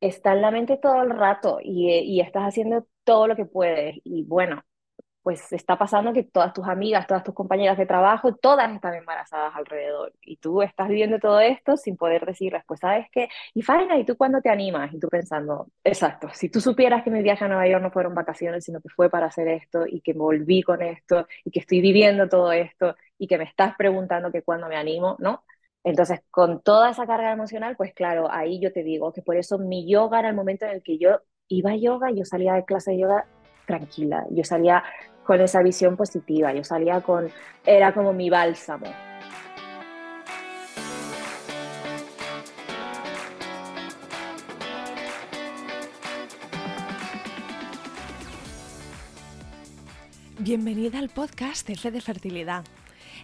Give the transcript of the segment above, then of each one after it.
está en la mente todo el rato y, y estás haciendo todo lo que puedes. Y bueno, pues está pasando que todas tus amigas, todas tus compañeras de trabajo, todas están embarazadas alrededor. Y tú estás viviendo todo esto sin poder decirles, pues sabes qué, y Faina, ¿y tú cuándo te animas? Y tú pensando, exacto, si tú supieras que mi viaje a Nueva York no fueron vacaciones, sino que fue para hacer esto y que me volví con esto y que estoy viviendo todo esto y que me estás preguntando que cuándo me animo, ¿no? Entonces, con toda esa carga emocional, pues claro, ahí yo te digo que por eso mi yoga era el momento en el que yo iba a yoga, yo salía de clase de yoga tranquila, yo salía con esa visión positiva, yo salía con, era como mi bálsamo. Bienvenida al podcast F de Fertilidad.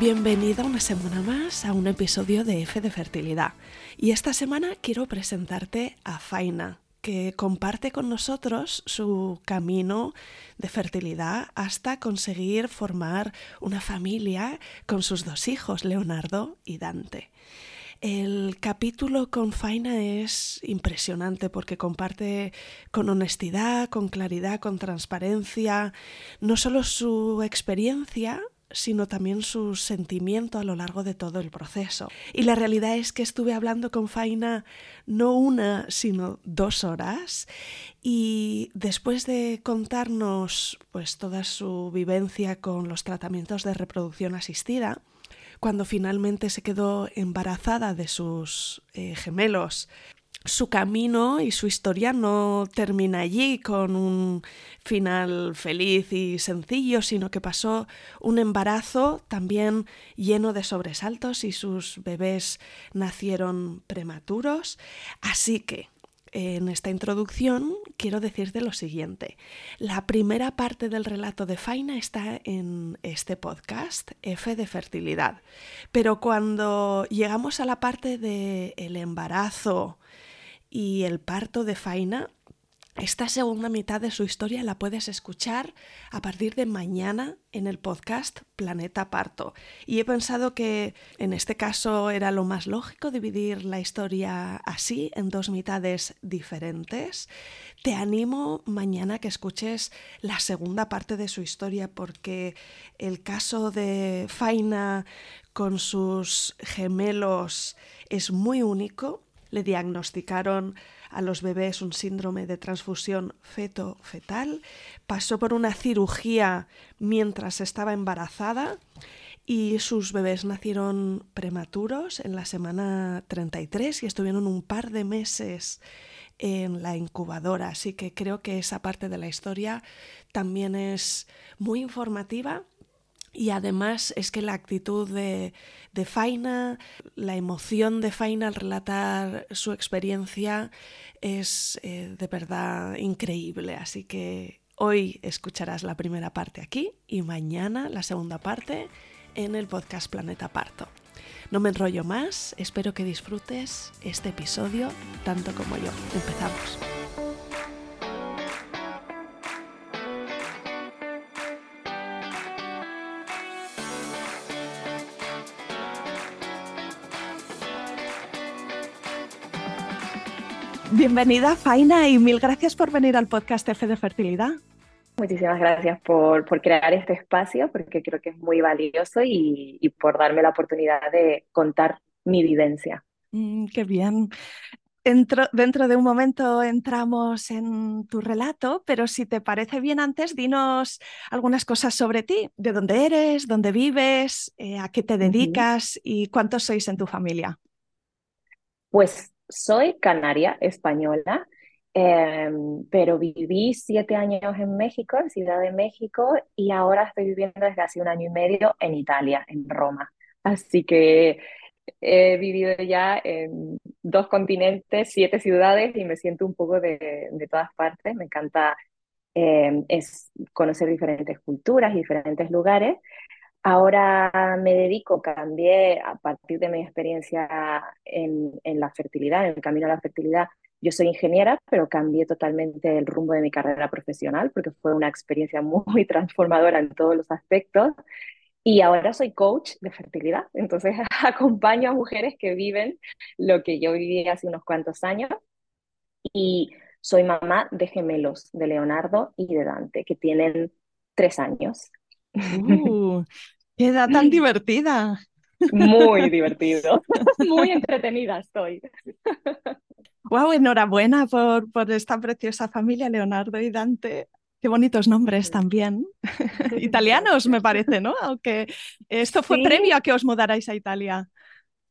Bienvenida una semana más a un episodio de F de Fertilidad. Y esta semana quiero presentarte a Faina, que comparte con nosotros su camino de fertilidad hasta conseguir formar una familia con sus dos hijos, Leonardo y Dante. El capítulo con Faina es impresionante porque comparte con honestidad, con claridad, con transparencia, no solo su experiencia, sino también su sentimiento a lo largo de todo el proceso. Y la realidad es que estuve hablando con Faina no una, sino dos horas y después de contarnos pues toda su vivencia con los tratamientos de reproducción asistida, cuando finalmente se quedó embarazada de sus eh, gemelos su camino y su historia no termina allí con un final feliz y sencillo, sino que pasó un embarazo también lleno de sobresaltos y sus bebés nacieron prematuros. Así que en esta introducción quiero decirte lo siguiente. La primera parte del relato de Faina está en este podcast, F de fertilidad. Pero cuando llegamos a la parte del el embarazo, y el parto de Faina, esta segunda mitad de su historia la puedes escuchar a partir de mañana en el podcast Planeta Parto. Y he pensado que en este caso era lo más lógico dividir la historia así, en dos mitades diferentes. Te animo mañana que escuches la segunda parte de su historia porque el caso de Faina con sus gemelos es muy único le diagnosticaron a los bebés un síndrome de transfusión feto-fetal, pasó por una cirugía mientras estaba embarazada y sus bebés nacieron prematuros en la semana 33 y estuvieron un par de meses en la incubadora, así que creo que esa parte de la historia también es muy informativa y además es que la actitud de, de, Faina, la emoción de Faina al relatar su experiencia es eh, de verdad increíble. Así que Hoy escucharás la primera parte aquí y mañana la segunda parte en el podcast Planeta Parto. No me enrollo más, espero que disfrutes este episodio tanto como yo. Empezamos. Bienvenida, Faina, y mil gracias por venir al podcast F de Fertilidad. Muchísimas gracias por, por, crear este espacio, porque creo que es muy valioso y, y por darme la oportunidad de contar mi vivencia. Mm, qué bien. Dentro, dentro, de un momento entramos en tu relato, pero si te parece bien antes, dinos algunas cosas sobre ti, de dónde eres, dónde vives, eh, a qué te dedicas uh -huh. y cuántos sois en tu familia. Pues soy canaria española, eh, pero viví siete años en México, en Ciudad de México, y ahora estoy viviendo desde hace un año y medio en Italia, en Roma. Así que he vivido ya en dos continentes, siete ciudades y me siento un poco de, todas partes. Me encanta eh, es conocer diferentes culturas diferentes lugares. Ahora me dedico, cambié a partir de mi experiencia en, en, la fertilidad, en el camino a la fertilidad. Yo soy ingeniera, pero cambié totalmente el rumbo de mi carrera profesional porque fue una experiencia muy transformadora en todos los aspectos. Y ahora soy coach de fertilidad, entonces acompaño a mujeres que viven lo que yo viví hace unos cuantos años. Y soy mamá de gemelos, de Leonardo y de Dante, que tienen tres años. Uh, ¡Qué edad tan divertida! Muy divertido, muy entretenida estoy. Wow, enhorabuena por, por esta preciosa familia, Leonardo y Dante. Qué bonitos nombres también. Italianos, me parece, ¿no? Aunque esto fue sí. previo a que os mudarais a Italia.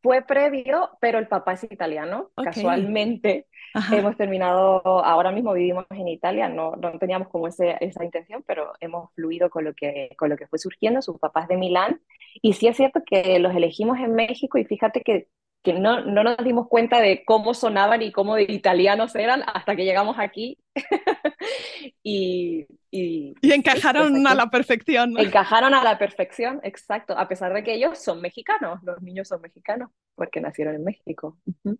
Fue previo, pero el papá es italiano. Okay. Casualmente Ajá. hemos terminado, ahora mismo vivimos en Italia, no, no teníamos como ese, esa intención, pero hemos fluido con lo, que, con lo que fue surgiendo. Su papá es de Milán. Y sí es cierto que los elegimos en México y fíjate que que no, no, nos dimos cuenta de cómo sonaban y cómo de italianos eran hasta que llegamos aquí. y, y, y, encajaron pues a la perfección. Encajaron a la perfección, exacto, a pesar de que ellos son mexicanos, los niños son mexicanos, porque nacieron en México. Uh -huh.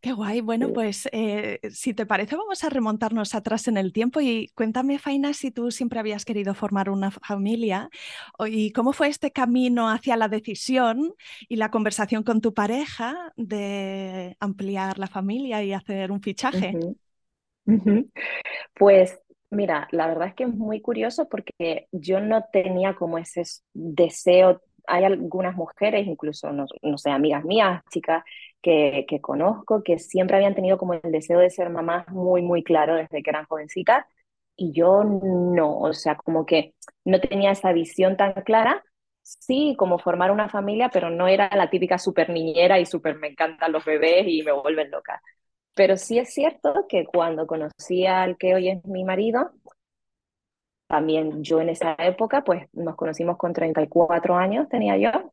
Qué guay. Bueno, pues eh, si te parece, vamos a remontarnos atrás en el tiempo y cuéntame, Faina, si tú siempre habías querido formar una familia y cómo fue este camino hacia la decisión y la conversación con tu pareja de ampliar la familia y hacer un fichaje. Uh -huh. Uh -huh. Pues mira, la verdad es que es muy curioso porque yo no tenía como ese deseo. Hay algunas mujeres, incluso, no, no sé, amigas mías, chicas, que, conozco, que siempre habían tenido como el deseo de ser mamás muy, muy claro desde que eran jovencitas, y yo no, o sea, como que no tenía esa visión tan clara, sí, como formar una familia, pero no era la típica super niñera y super me encantan los bebés y me vuelven loca. Pero sí es cierto que cuando conocí al que hoy es mi marido, también yo en esa época, pues nos conocimos con 34 años, tenía yo,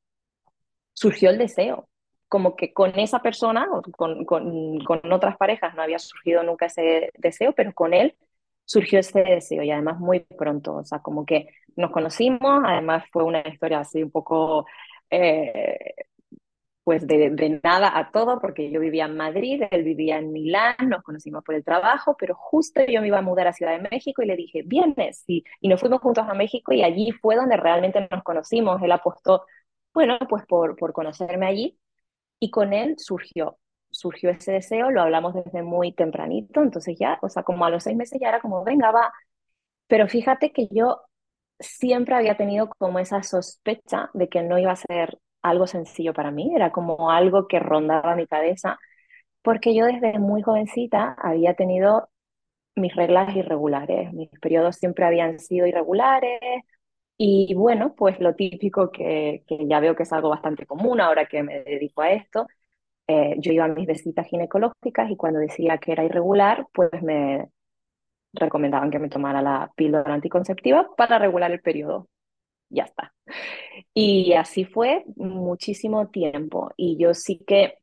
surgió el deseo, como que con esa persona, con, con, con, otras parejas no había surgido nunca ese deseo, pero con él surgió ese deseo y además muy pronto, o sea, como que nos conocimos, además fue una historia así un poco, eh, pues de, de, nada a todo, porque yo vivía en Madrid, él vivía en Milán, nos conocimos por el trabajo, pero justo yo me iba a mudar a Ciudad de México y le dije, vienes, y, y nos fuimos juntos a México y allí fue donde realmente nos conocimos, él apostó, bueno, pues por, por conocerme allí y con él surgió, surgió ese deseo, lo hablamos desde muy tempranito, entonces ya, o sea, como a los seis meses ya era como, venga, va. Pero fíjate que yo siempre había tenido como esa sospecha de que no iba a ser algo sencillo para mí, era como algo que rondaba mi cabeza, porque yo desde muy jovencita había tenido mis reglas irregulares, mis periodos siempre habían sido irregulares, y bueno, pues lo típico que, ya veo que es algo bastante común ahora que me dedico a esto, eh, yo iba a mis visitas ginecológicas y cuando decía que era irregular, pues me recomendaban que me tomara la píldora anticonceptiva para regular el periodo. Ya está. Y así fue muchísimo tiempo. Y yo sí que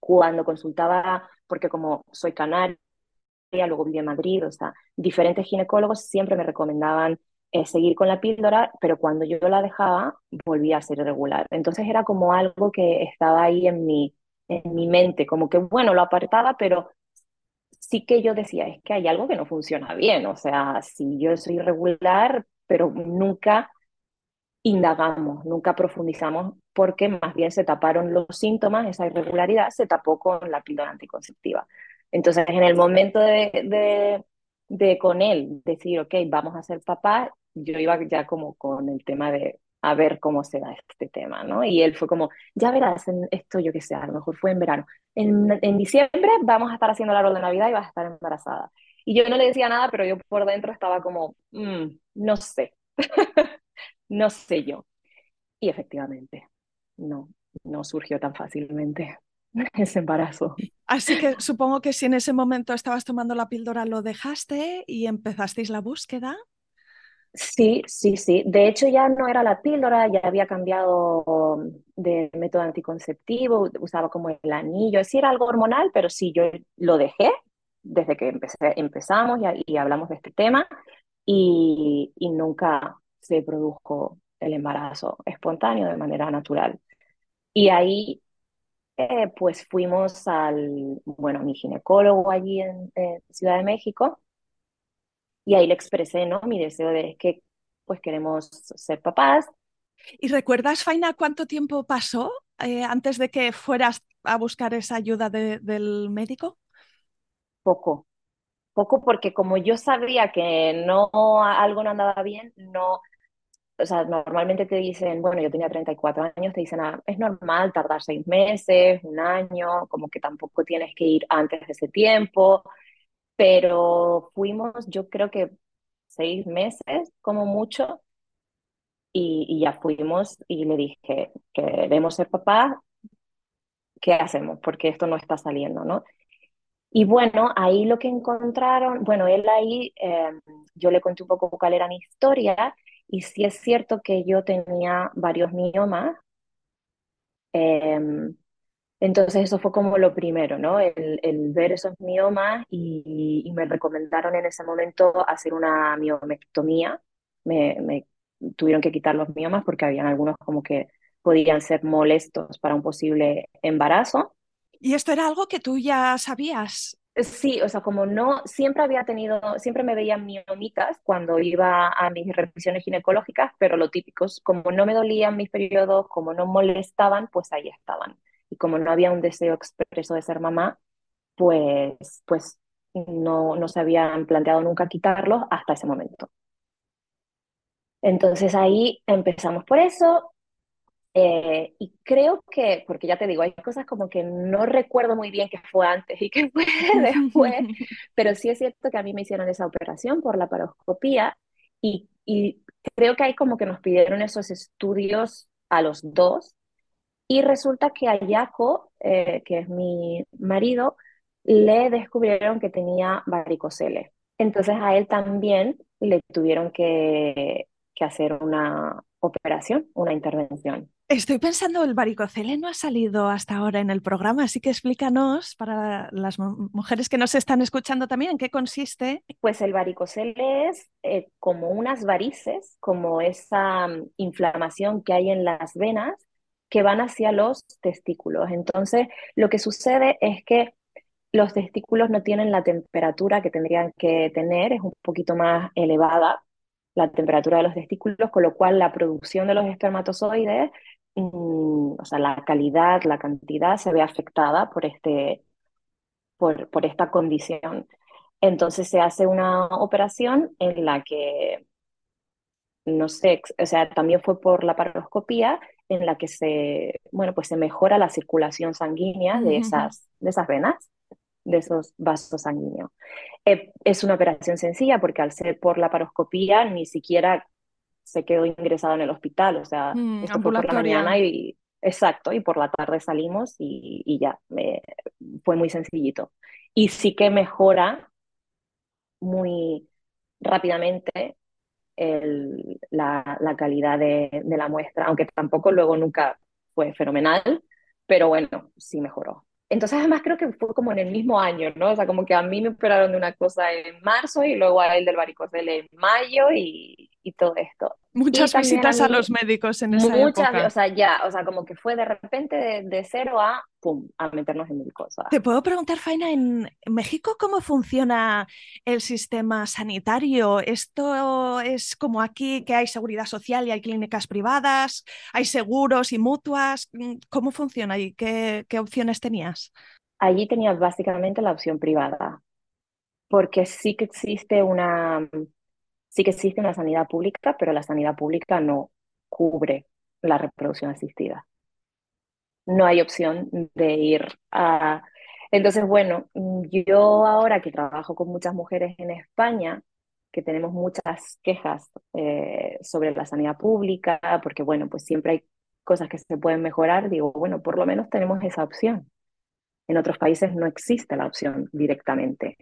cuando consultaba, porque como soy canaria, luego viví en Madrid, o sea, diferentes ginecólogos siempre me recomendaban eh, seguir con la píldora, pero cuando yo la dejaba, volvía a ser irregular. Entonces era como algo que estaba ahí en mi, en mi mente, como que, bueno, lo apartaba, pero sí que yo decía, es que hay algo que no funciona bien, o sea, si yo soy irregular, pero nunca indagamos, nunca profundizamos, porque más bien se taparon los síntomas, esa irregularidad se tapó con la píldora anticonceptiva. Entonces, en el momento de, de, de con él decir, ok, vamos a ser papá, yo iba ya como con el tema de a ver cómo se da este tema, ¿no? Y él fue como, ya verás, en esto yo qué sé, a lo mejor fue en verano. En, en diciembre vamos a estar haciendo el árbol de Navidad y vas a estar embarazada. Y yo no le decía nada, pero yo por dentro estaba como, mm, no sé, no sé yo. Y efectivamente, no, no surgió tan fácilmente ese embarazo. Así que supongo que si en ese momento estabas tomando la píldora, lo dejaste y empezasteis la búsqueda. Sí, sí, sí. De hecho, ya no era la píldora, ya había cambiado de método anticonceptivo, usaba como el anillo. Sí, era algo hormonal, pero sí, yo lo dejé desde que empezamos y, hablamos de este tema y, y, nunca se produjo el embarazo espontáneo de manera natural. Y ahí, eh, pues fuimos al, bueno, mi ginecólogo allí en Ciudad de México y ahí le expresé, ¿no? Mi deseo de que pues queremos ser papás. ¿Y recuerdas, Faina, cuánto tiempo pasó eh, antes de que fueras a buscar esa ayuda de, del médico? Poco, poco porque como yo sabía que no algo no andaba bien, no, o sea, normalmente te dicen, bueno, yo tenía 34 años, te dicen, ah, es normal tardar seis meses, un año, como que tampoco tienes que ir antes de ese tiempo pero fuimos, yo creo que seis meses como mucho, y, ya fuimos y le dije, queremos ser papá, ¿qué hacemos? Porque esto no está saliendo, ¿no? Y bueno, ahí lo que encontraron, bueno, él ahí, em, yo le conté un poco cuál era mi historia, y sí es cierto que yo tenía varios miomas, eh, entonces eso fue como lo primero, ¿no? El, el ver esos miomas y, y, me recomendaron en ese momento hacer una miomectomía. Me, me, tuvieron que quitar los miomas porque habían algunos como que podían ser molestos para un posible embarazo. ¿Y esto era algo que tú ya sabías? Sí, o sea, como no, siempre había tenido, siempre me veían miomitas cuando iba a mis revisiones ginecológicas, pero lo típico, como no me dolían mis periodos, como no molestaban, pues ahí estaban y como no había un deseo expreso de ser mamá, pues, pues no, no se habían planteado nunca quitarlos hasta ese momento. Entonces ahí empezamos por eso eh, y creo que, porque ya te digo, hay cosas como que no recuerdo muy bien qué fue antes y qué fue después, pero sí es cierto que a mí me hicieron esa operación por la paroscopía y, y creo que ahí como que nos pidieron esos estudios a los dos y resulta que a Jaco, eh, que es mi marido, le descubrieron que tenía varicocele. Entonces a él también le tuvieron que, que hacer una operación, una intervención. Estoy pensando, el varicocele no ha salido hasta ahora en el programa, así que explícanos para las mujeres que nos están escuchando también, ¿en qué consiste? Pues el varicocele es eh, como unas varices, como esa mm, inflamación que hay en las venas que van hacia los testículos. Entonces, lo que sucede es que los testículos no tienen la temperatura que tendrían que tener, es un poquito más elevada la temperatura de los testículos, con lo cual la producción de los espermatozoides, mm, o sea, la calidad, la cantidad se ve afectada por, este, por, por esta condición. Entonces se hace una operación en la que, no sé, o sea, también fue por la paroscopía, en la que se, bueno, pues se mejora la circulación sanguínea de esas, de esas venas, de esos vasos sanguíneos. Eh, es una operación sencilla porque al ser por la paroscopía ni siquiera se quedó ingresado en el hospital, o sea, mm, esto fue por la mañana y, exacto, y por la tarde salimos y, y ya, me, fue muy sencillito. Y sí que mejora muy rápidamente el, la, la, calidad de, de, la muestra, aunque tampoco luego nunca fue fenomenal, pero bueno, sí mejoró. entonces además creo que fue como en el mismo año, ¿no? O sea, como que a mí me operaron de una cosa en marzo y luego a él del varicocele en mayo y, y todo esto. Muchas visitas a, los médicos en esa muchas, época. O sea, ya, o sea, como que fue de repente de, de cero a, pum, a meternos en mil cosas. Te puedo preguntar, Faina, en México, ¿cómo funciona el sistema sanitario? ¿Esto es como aquí, que hay seguridad social y hay clínicas privadas, hay seguros y mutuas? ¿Cómo funciona y qué, qué opciones tenías? Allí tenía básicamente la opción privada, porque sí que existe una Sí que existe una sanidad pública, pero la sanidad pública no cubre la reproducción asistida. No hay opción de ir a... Entonces, bueno, yo ahora que trabajo con muchas mujeres en España, que tenemos muchas quejas eh, sobre la sanidad pública, porque bueno, pues siempre hay cosas que se pueden mejorar, digo, bueno, por lo menos tenemos esa opción. En otros países no existe la opción directamente.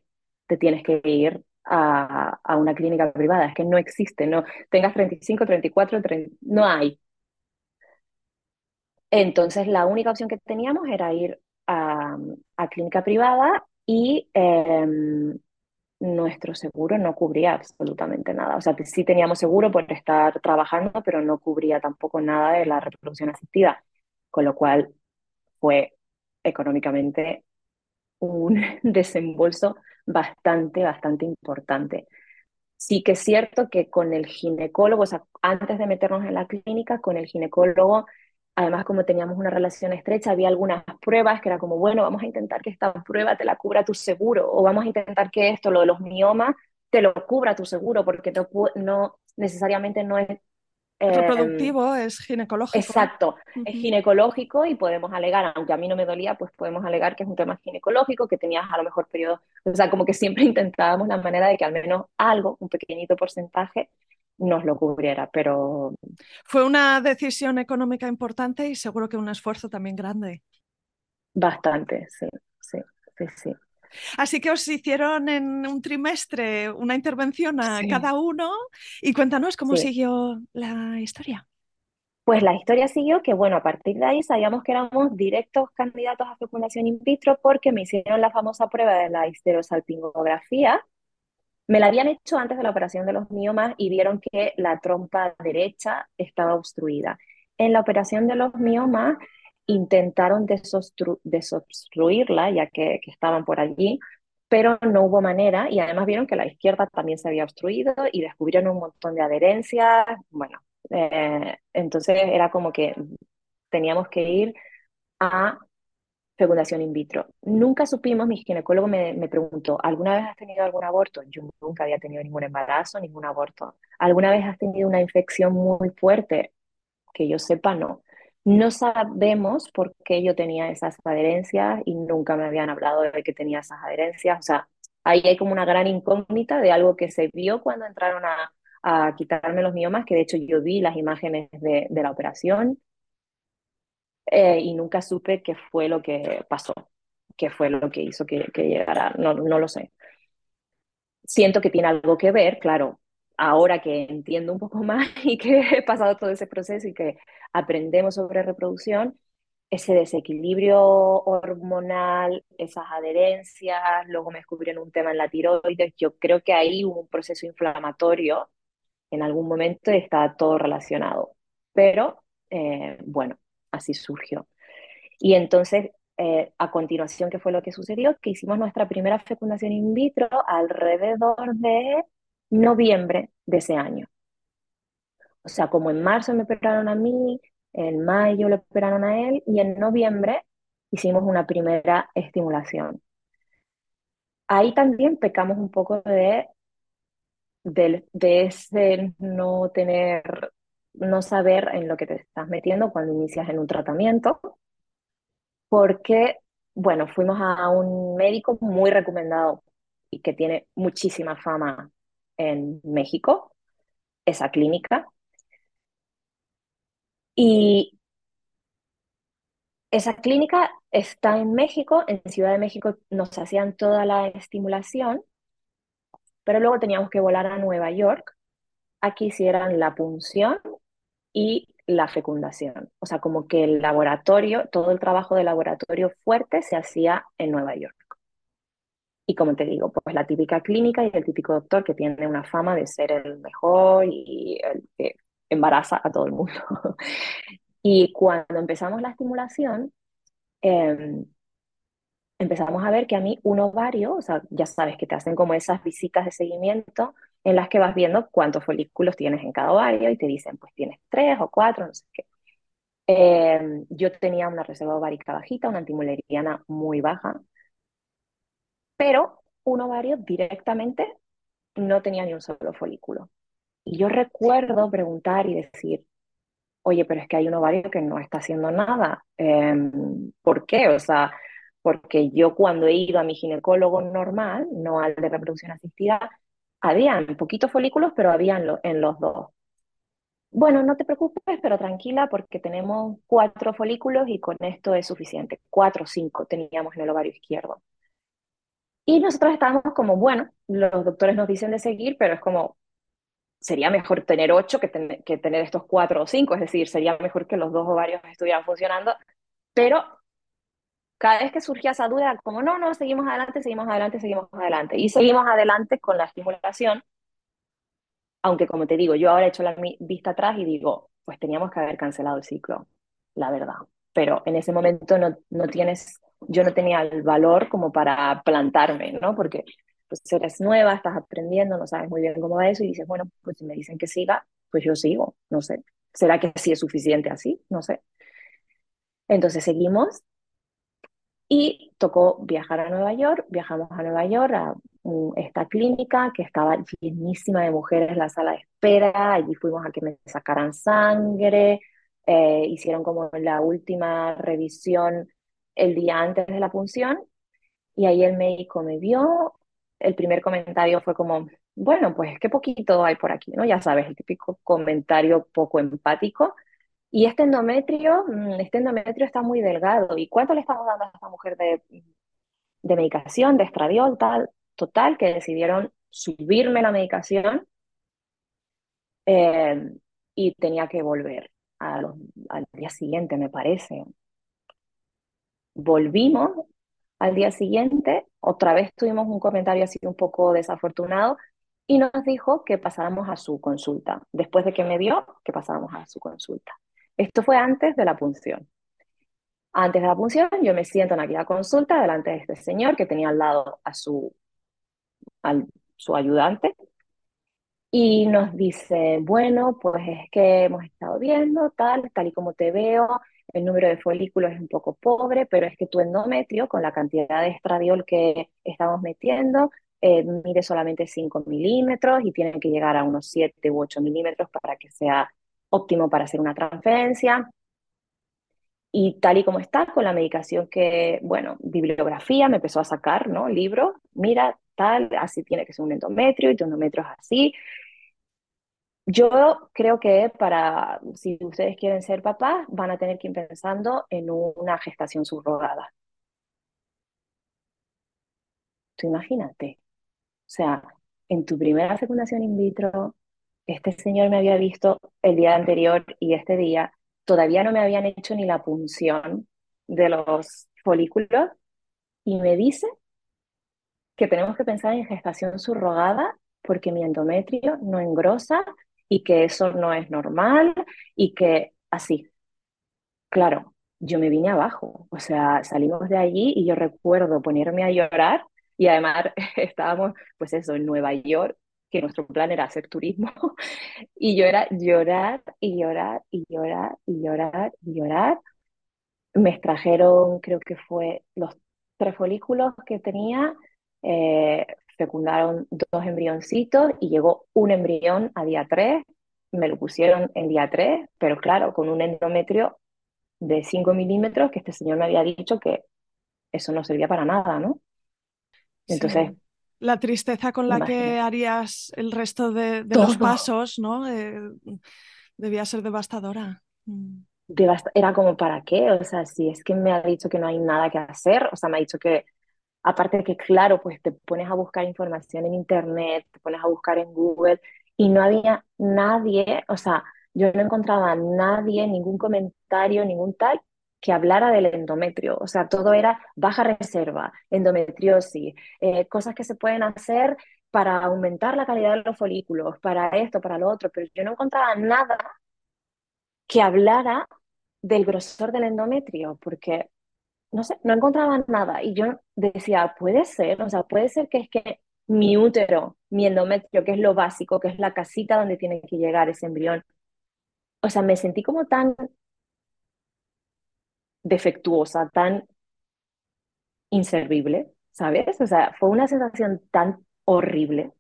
Te tienes que ir a, una clínica privada, es que no existe, no tengas 35, 34, 30, no hay. Entonces la única opción que teníamos era ir a, a clínica privada y eh, nuestro seguro no cubría absolutamente nada. O sea, sí teníamos seguro por estar trabajando, pero no cubría tampoco nada de la reproducción asistida, con lo cual fue económicamente un desembolso bastante, bastante importante. Sí que es cierto que con el ginecólogo, o sea, antes de meternos en la clínica, con el ginecólogo, además como teníamos una relación estrecha, había algunas pruebas que era como, bueno, vamos a intentar que esta prueba te la cubra tu seguro, o vamos a intentar que esto, lo de los miomas, te lo cubra tu seguro, porque no, no necesariamente no es reproductivo, es ginecológico. Exacto, es ginecológico y podemos alegar, aunque a mí no me dolía, pues podemos alegar que es un tema ginecológico, que tenías a lo mejor periodo, o sea, como que siempre intentábamos la manera de que al menos algo, un pequeñito porcentaje, nos lo cubriera, pero... Fue una decisión económica importante y seguro que un esfuerzo también grande. Bastante, sí, sí, sí, sí. Así que os hicieron en un trimestre una intervención a sí. cada uno y cuéntanos cómo sí. siguió la historia. Pues la historia siguió que, bueno, a partir de ahí sabíamos que éramos directos candidatos a fecundación in vitro porque me hicieron la famosa prueba de la histerosalpingografía. Me la habían hecho antes de la operación de los miomas y vieron que la trompa derecha estaba obstruida. En la operación de los miomas intentaron desobstruirla, ya que, estaban por allí, pero no hubo manera y además vieron que la izquierda también se había obstruido y descubrieron un montón de adherencias. Bueno, eh, entonces era como que teníamos que ir a fecundación in vitro. Nunca supimos, mi ginecólogo me, me, preguntó, ¿alguna vez has tenido algún aborto? Yo nunca había tenido ningún embarazo, ningún aborto. ¿Alguna vez has tenido una infección muy fuerte? Que yo sepa, no. No sabemos por qué yo tenía esas adherencias y nunca me habían hablado de que tenía esas adherencias. O sea, ahí hay como una gran incógnita de algo que se vio cuando entraron a, a quitarme los miomas, que de hecho yo vi las imágenes de, de la operación eh, y nunca supe qué fue lo que pasó, qué fue lo que hizo que, que llegara, no, no lo sé. Siento que tiene algo que ver, claro, ahora que entiendo un poco más y que he pasado todo ese proceso y que aprendemos sobre reproducción, ese desequilibrio hormonal, esas adherencias, luego me descubrieron un tema en la tiroides, yo creo que ahí hubo un proceso inflamatorio en algún momento y está todo relacionado. Pero eh, bueno, así surgió. Y entonces, eh, a continuación, ¿qué fue lo que sucedió? Que hicimos nuestra primera fecundación in vitro alrededor de noviembre de ese año. O sea, como en marzo me operaron a mí, en mayo le operaron a él y en noviembre hicimos una primera estimulación. Ahí también pecamos un poco de, de, de ese no tener, no saber en lo que te estás metiendo cuando inicias en un tratamiento, porque, bueno, fuimos a un médico muy recomendado y que tiene muchísima fama en México, esa clínica. Y esa clínica está en México, en Ciudad de México nos hacían toda la estimulación, pero luego teníamos que volar a Nueva York, aquí hicieran la punción y la fecundación. O sea, como que el laboratorio, todo el trabajo de laboratorio fuerte se hacía en Nueva York. Y como te digo, pues la típica clínica y el típico doctor que tiene una fama de ser el mejor y el que embaraza a todo el mundo. y cuando empezamos la estimulación, em, empezamos a ver que a mí un ovario, o sea, ya sabes que te hacen como esas visitas de seguimiento en las que vas viendo cuántos folículos tienes en cada ovario y te dicen, pues tienes tres o cuatro, no sé qué. Em, yo tenía una reserva ovárica bajita, una antimuleriana muy baja, pero un ovario directamente no tenía ni un solo folículo. Y yo recuerdo preguntar y decir, oye, pero es que hay un ovario que no está haciendo nada. Em, ¿Por qué? O sea, porque yo cuando he ido a mi ginecólogo normal, no al de reproducción asistida, habían poquitos folículos, pero habían en los dos. Bueno, no te preocupes, pero tranquila porque tenemos cuatro folículos y con esto es suficiente. Cuatro o cinco teníamos en el ovario izquierdo. Y nosotros estábamos como, bueno, los doctores nos dicen de seguir, pero es como, sería mejor tener ocho que, que tener estos cuatro o cinco, es decir, sería mejor que los dos ovarios estuvieran funcionando, pero cada vez que surgía esa duda, como no, no, seguimos adelante, seguimos adelante, seguimos adelante. Y seguimos adelante con la estimulación, aunque como te digo, yo ahora he hecho la vista atrás y digo, pues teníamos que haber cancelado el ciclo, la verdad. Pero en ese momento no, no tienes yo no tenía el valor como para plantarme, ¿no? Porque pues eres nueva, estás aprendiendo, no sabes muy bien cómo va eso y dices, bueno, pues si me dicen que siga, pues yo sigo, no sé. ¿Será que sí es suficiente así? No sé. Entonces seguimos y tocó viajar a Nueva York, viajamos a Nueva York a esta clínica que estaba llenísima de mujeres la sala de espera, allí fuimos a que me sacaran sangre, eh, hicieron como la última revisión el día antes de la punción y ahí el médico me vio. El primer comentario fue como, bueno, pues qué poquito hay por aquí, ¿no? Ya sabes, el típico comentario poco empático. Y este endometrio, mm, este endometrio está muy delgado. ¿Y cuánto le estamos dando a esta mujer de, de medicación, de estradiol, tal? Total, que decidieron subirme la medicación eh, y tenía que volver al día siguiente, me parece. Volvimos al día siguiente, otra vez tuvimos un comentario así un poco desafortunado y nos dijo que pasáramos a su consulta. Después de que me vio, que pasáramos a su consulta. Esto fue antes de la punción. Antes de la punción, yo me siento en aquella consulta delante de este señor que tenía al lado a su, a su ayudante y nos dice, bueno, pues es que hemos estado viendo tal, tal y como te veo, el número de folículos es un poco pobre, pero es que tu endometrio, con la cantidad de estradiol que estamos metiendo, eh, mide solamente 5 milímetros y tiene que llegar a unos 7 u 8 milímetros para que sea óptimo para hacer una transferencia. Y tal y como está, con la medicación que, bueno, bibliografía, me empezó a sacar, ¿no? Libro, mira, tal, así tiene que ser un endometrio y tu endometrio es así. Yo creo que para, si ustedes quieren ser papás, van a tener que ir pensando en una gestación subrogada. Tú imagínate. O sea, en tu primera fecundación in vitro, este señor me había visto el día anterior y este día todavía no me habían hecho ni la punción de los folículos y me dice que tenemos que pensar en gestación subrogada porque mi endometrio no engrosa y que eso no es normal y que así. Claro, yo me vine abajo, o sea, salimos de allí y yo recuerdo ponerme a llorar y además estábamos, pues eso, en Nueva York, que nuestro plan era hacer turismo, y yo era llorar y llorar y llorar y llorar y llorar. Me extrajeron, creo que fue los tres folículos que tenía, eh, fecundaron dos embrioncitos y llegó un embrión a día 3, me lo pusieron en día 3, pero claro, con un endometrio de 5 milímetros que este señor me había dicho que eso no servía para nada, ¿no? Entonces... La tristeza con la que harías el resto de, los pasos, ¿no? debía ser devastadora. Era como, ¿para qué? O sea, si es que me ha dicho que no hay nada que hacer, o sea, me ha dicho que Aparte que, claro, pues te pones a buscar información en Internet, te pones a buscar en Google y no había nadie, o sea, yo no encontraba a nadie, ningún comentario, ningún tal, que hablara del endometrio. O sea, todo era baja reserva, endometriosis, eh, cosas que se pueden hacer para aumentar la calidad de los folículos, para esto, para lo otro, pero yo no encontraba nada que hablara del grosor del endometrio, porque, no sé, no encontraba nada. Y yo decía, puede ser, o sea, puede ser que es que mi útero, mi endometrio, que es lo básico, que es la casita donde tiene que llegar ese embrión, o sea, me sentí como tan defectuosa, tan inservible, ¿sabes? O sea, fue una sensación tan horrible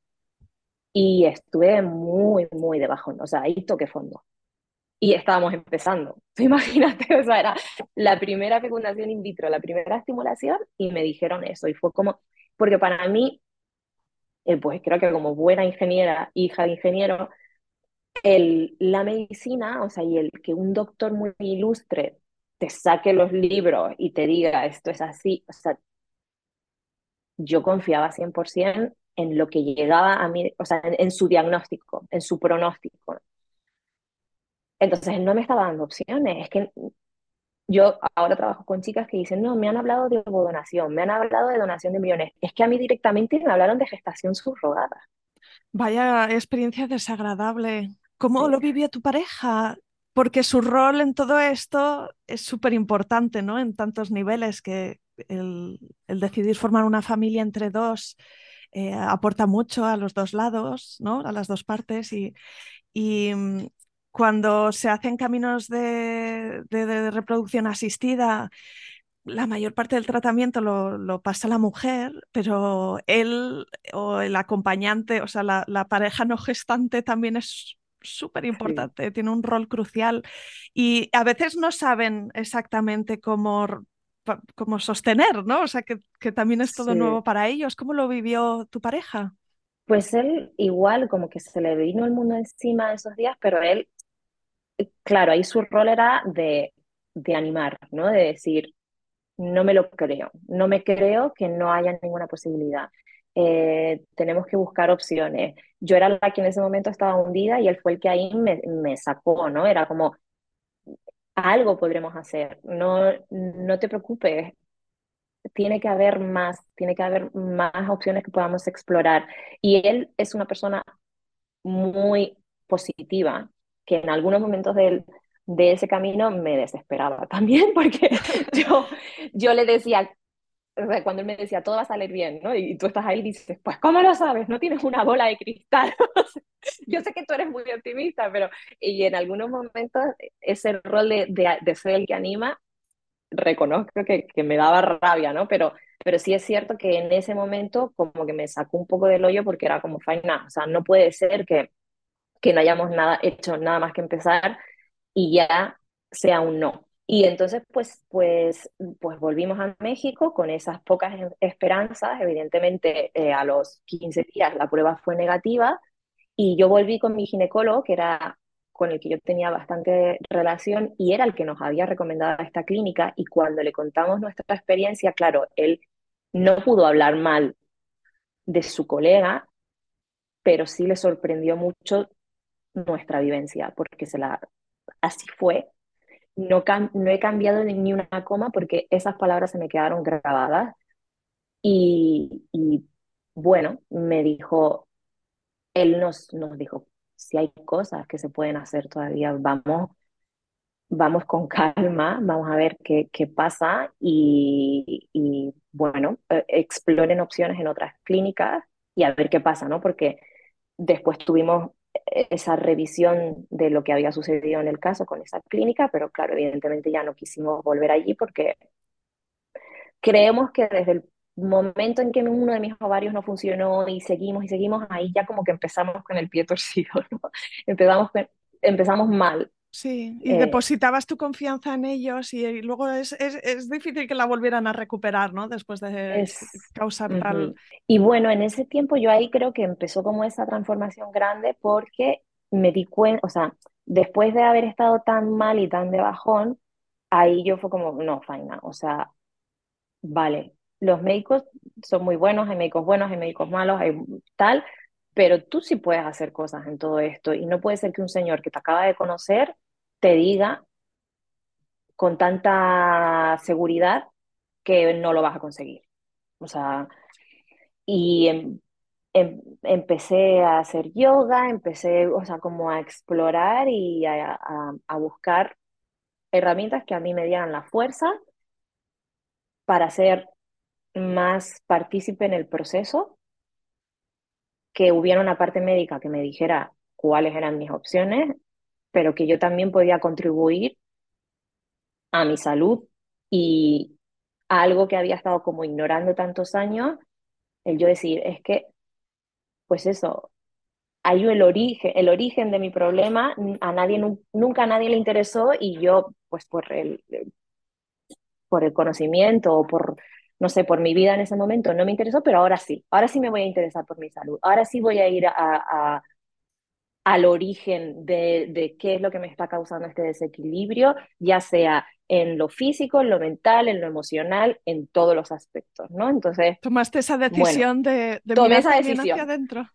y estuve muy, muy debajo, o sea, ahí toqué fondo. Y estábamos empezando. Imagínate, o sea, era la primera fecundación in vitro, la primera estimulación y me dijeron eso. Y fue como, porque para mí, eh, pues creo que como buena ingeniera, hija de ingeniero, el, la medicina, o sea, y el que un doctor muy ilustre te saque los libros y te diga esto es así, o sea, yo confiaba 100% en lo que llegaba a mí, o sea, en, su diagnóstico, en su pronóstico. Entonces él no me estaba dando opciones, es que yo ahora trabajo con chicas que dicen, no, me han hablado de donación, me han hablado de donación de millones, es que a mí directamente me hablaron de gestación subrogada. Vaya experiencia desagradable. ¿Cómo lo vivió tu pareja? Porque su rol en todo esto es súper importante, ¿no? En tantos niveles que el, decidir formar una familia entre dos eh, aporta mucho a los dos lados, ¿no? A las dos partes y, y mm, cuando se hacen caminos de, reproducción asistida, la mayor parte del tratamiento lo, pasa la mujer, pero él o el acompañante, o sea, la, la pareja no gestante también es súper importante, tiene un rol crucial y a veces no saben exactamente cómo, cómo sostener, ¿no? O sea, que, que también es todo nuevo para ellos. ¿Cómo lo vivió tu pareja? Pues él igual, como que se le vino el mundo encima esos días, pero él, claro, ahí su rol era de, de animar, ¿no? De decir, no me lo creo, no me creo que no haya ninguna posibilidad. Eh, tenemos que buscar opciones. Yo era la que en ese momento estaba hundida y él fue el que ahí me, me sacó, ¿no? Era como, algo podremos hacer, no, no te preocupes, tiene que haber más, tiene que haber más opciones que podamos explorar. Y él es una persona muy positiva, que en algunos momentos de, de ese camino me desesperaba también, porque yo, yo le decía, cuando él me decía, todo va a salir bien, ¿no? Y, tú estás ahí y dices, pues, ¿cómo lo sabes? No tienes una bola de cristal. Yo sé que tú eres muy optimista, pero y en algunos momentos ese rol de, de, ser el que anima, reconozco que, que, me daba rabia, ¿no? Pero, pero sí es cierto que en ese momento como que me sacó un poco del hoyo porque era como, faina, o sea, no puede ser que, que no hayamos nada, hecho nada más que empezar y ya sea un no. Y entonces, pues, pues, pues volvimos a México con esas pocas esperanzas. Evidentemente, eh, a los 15 días la prueba fue negativa y yo volví con mi ginecólogo, que era con el que yo tenía bastante relación y era el que nos había recomendado esta clínica. Y cuando le contamos nuestra experiencia, claro, él no pudo hablar mal de su colega, pero sí le sorprendió mucho nuestra vivencia, porque se la, así fue no, no he cambiado ni una coma porque esas palabras se me quedaron grabadas. Y, bueno, me dijo, él nos, nos dijo, si hay cosas que se pueden hacer todavía, vamos, vamos con calma, vamos a ver qué, qué pasa y, y bueno, eh, exploren opciones en otras clínicas y a ver qué pasa, ¿no? Porque después tuvimos esa revisión de lo que había sucedido en el caso con esa clínica, pero claro, evidentemente ya no quisimos volver allí porque creemos que desde el momento en que uno de mis ovarios no funcionó y seguimos y seguimos, ahí ya como que empezamos con el pie torcido, empezamos, empezamos mal. Sí, y eh, depositabas tu confianza en ellos y, luego es, es, es, difícil que la volvieran a recuperar, ¿no? Después de causar tal... Y bueno, en ese tiempo yo ahí creo que empezó como esa transformación grande porque me di cuenta, o sea, después de haber estado tan mal y tan de bajón, ahí yo fue como, no, faina, o sea, vale, los médicos son muy buenos, hay médicos buenos, hay médicos malos, hay tal, pero tú sí puedes hacer cosas en todo esto y no puede ser que un señor que te acaba de conocer te diga con tanta seguridad que no lo vas a conseguir. O sea, y em, em, empecé a hacer yoga, empecé, o sea, como a explorar y a, a buscar herramientas que a mí me dieran la fuerza para ser más partícipe en el proceso, que hubiera una parte médica que me dijera cuáles eran mis opciones, pero que yo también podía contribuir a mi salud y a algo que había estado como ignorando tantos años, el yo decir, es que, pues eso, hay el origen, el origen de mi problema, a nadie, nunca a nadie le interesó y yo, pues por el, por el conocimiento o por, no sé, por mi vida en ese momento no me interesó, pero ahora sí, ahora sí me voy a interesar por mi salud, ahora sí voy a ir a, a al origen de, de, qué es lo que me está causando este desequilibrio, ya sea en lo físico, en lo mental, en lo emocional, en todos los aspectos, ¿no? Entonces... Tomaste esa decisión de, de mirar esa decisión. hacia adentro.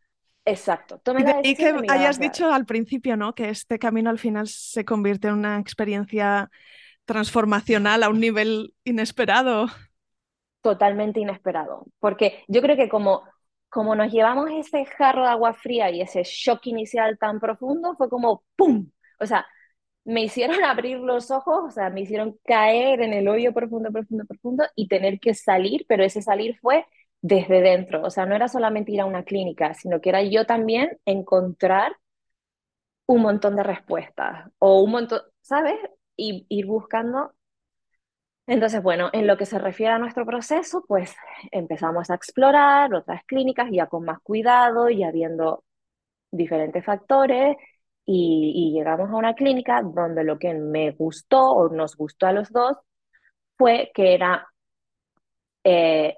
Exacto. Tomé y, que hayas dicho al principio, ¿no? Que este camino al final se convierte en una experiencia transformacional a un nivel inesperado. Totalmente inesperado. Porque yo creo que como, como nos llevamos ese jarro de agua fría y ese shock inicial tan profundo, fue como ¡pum! O sea, me hicieron abrir los ojos, o sea, me hicieron caer en el hoyo profundo, profundo, profundo y tener que salir, pero ese salir fue desde dentro, o sea, no era solamente ir a una clínica, sino que era yo también encontrar un montón de respuestas o un montón, ¿sabes? Y ir buscando. Entonces, bueno, en lo que se refiere a nuestro proceso, pues empezamos a explorar otras clínicas ya con más cuidado, ya viendo diferentes factores y, llegamos a una clínica donde lo que me gustó o nos gustó a los dos fue que era, eh,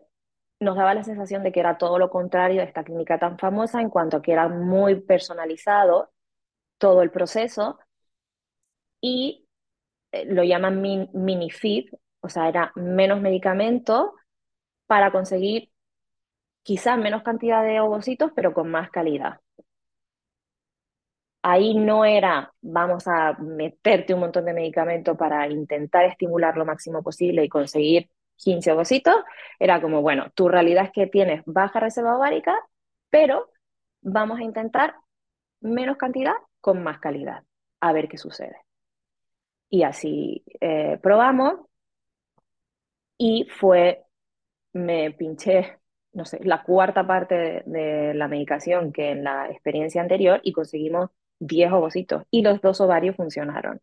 nos daba la sensación de que era todo lo contrario de esta clínica tan famosa en cuanto a que era muy personalizado todo el proceso y eh, lo llaman mini feed, o sea, era menos medicamento para conseguir quizás menos cantidad de ovocitos, pero con más calidad ahí no era vamos a meterte un montón de medicamento para intentar estimular lo máximo posible y conseguir 15 ovocitos, era como, bueno, tu realidad es que tienes baja reserva ovárica, pero vamos a intentar menos cantidad con más calidad, a ver qué sucede. Y así eh, probamos y fue, me pinché no sé, la cuarta parte de, la medicación que en la experiencia anterior y conseguimos 10 ovocitos y los dos ovarios funcionaron.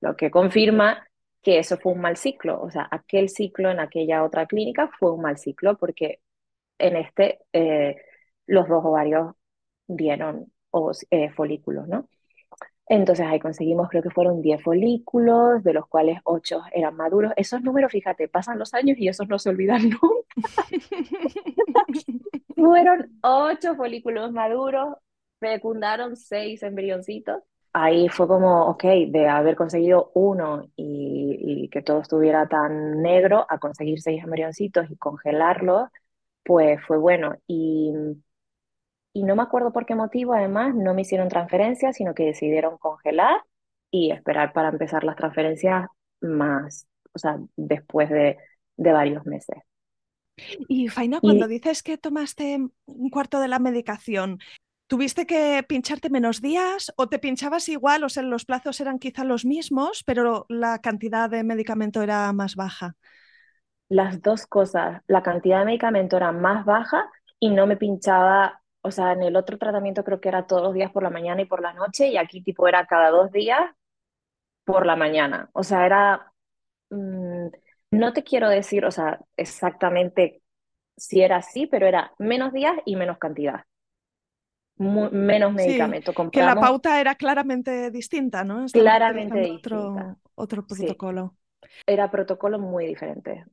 Lo que confirma que eso fue un mal ciclo, o sea, aquel ciclo en aquella otra clínica fue un mal ciclo porque en este eh, los dos ovarios dieron eh, folículos, ¿no? Entonces ahí conseguimos, creo que fueron 10 folículos, de los cuales 8 eran maduros. Esos números, fíjate, pasan los años y esos no se olvidan nunca. fueron 8 folículos maduros, fecundaron seis embrioncitos. Ahí fue como, ok, de haber conseguido uno y, que todo estuviera tan negro, a conseguir seis embrioncitos y congelarlos, pues fue bueno. Y, y no me acuerdo por qué motivo, además, no me hicieron transferencias, sino que decidieron congelar y esperar para empezar las transferencias más, o sea, después de, de varios meses. Y Faina, cuando dices que tomaste un cuarto de la medicación, ¿Tuviste que pincharte menos días o te pinchabas igual? O sea, los plazos eran quizá los mismos, pero la cantidad de medicamento era más baja. Las dos cosas. La cantidad de medicamento era más baja y no me pinchaba, o sea, en el otro tratamiento creo que era todos los días por la mañana y por la noche y aquí tipo era cada dos días por la mañana. O sea, era, mm, no te quiero decir, o sea, exactamente si era así, pero era menos días y menos cantidad menos medicamento. Que la pauta era claramente distinta, ¿no? claramente otro, otro protocolo. Era protocolo muy diferente.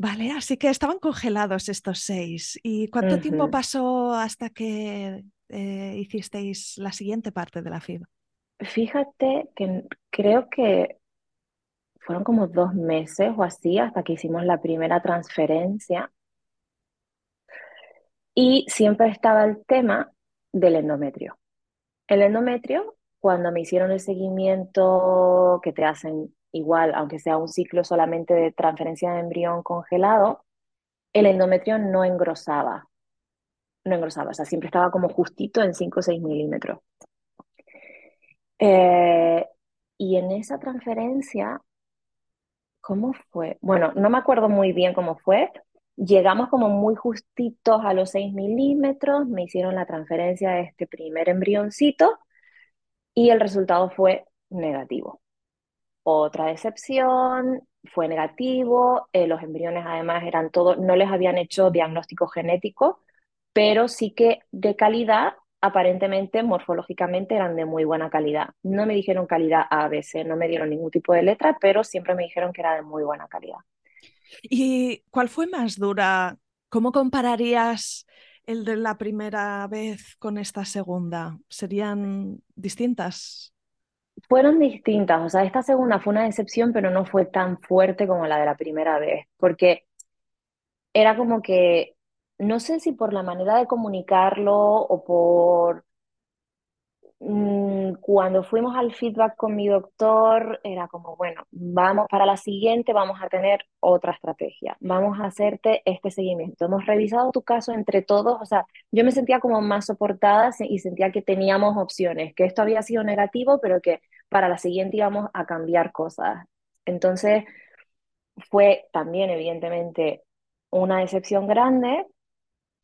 Vale, así que estaban congelados estos seis. ¿Y cuánto tiempo pasó hasta que eh, hicisteis la siguiente parte de la FIB? Fíjate que creo que fueron como dos meses o así hasta que hicimos la primera transferencia Y siempre estaba el tema del endometrio. El endometrio, cuando me hicieron el seguimiento que te hacen igual, aunque sea un ciclo solamente de transferencia de embrión congelado, el endometrio no engrosaba. No engrosaba, o sea, siempre estaba como justito en 5 o 6 milímetros. Eh, y en esa transferencia, ¿cómo fue? Bueno, no me acuerdo muy bien cómo fue. Llegamos como muy justitos a los 6 milímetros, me hicieron la transferencia de este primer embrioncito y el resultado fue negativo. Otra decepción, fue negativo, eh, los embriones además eran todos, no les habían hecho diagnóstico genético, pero sí que de calidad, aparentemente morfológicamente eran de muy buena calidad. No me dijeron calidad A, B, C, no me dieron ningún tipo de letra, pero siempre me dijeron que era de muy buena calidad. ¿Y cuál fue más dura? ¿Cómo compararías el de la primera vez con esta segunda? ¿Serían distintas? Fueron distintas, o sea, esta segunda fue una decepción, pero no fue tan fuerte como la de la primera vez, porque era como que, no sé si por la manera de comunicarlo o por cuando fuimos al feedback con mi doctor, era como, bueno, vamos para la siguiente, vamos a tener otra estrategia, vamos a hacerte este seguimiento. Hemos revisado tu caso entre todos, o sea, yo me sentía como más soportada y sentía que teníamos opciones, que esto había sido negativo, pero que para la siguiente íbamos a cambiar cosas. Entonces, fue también, evidentemente, una decepción grande,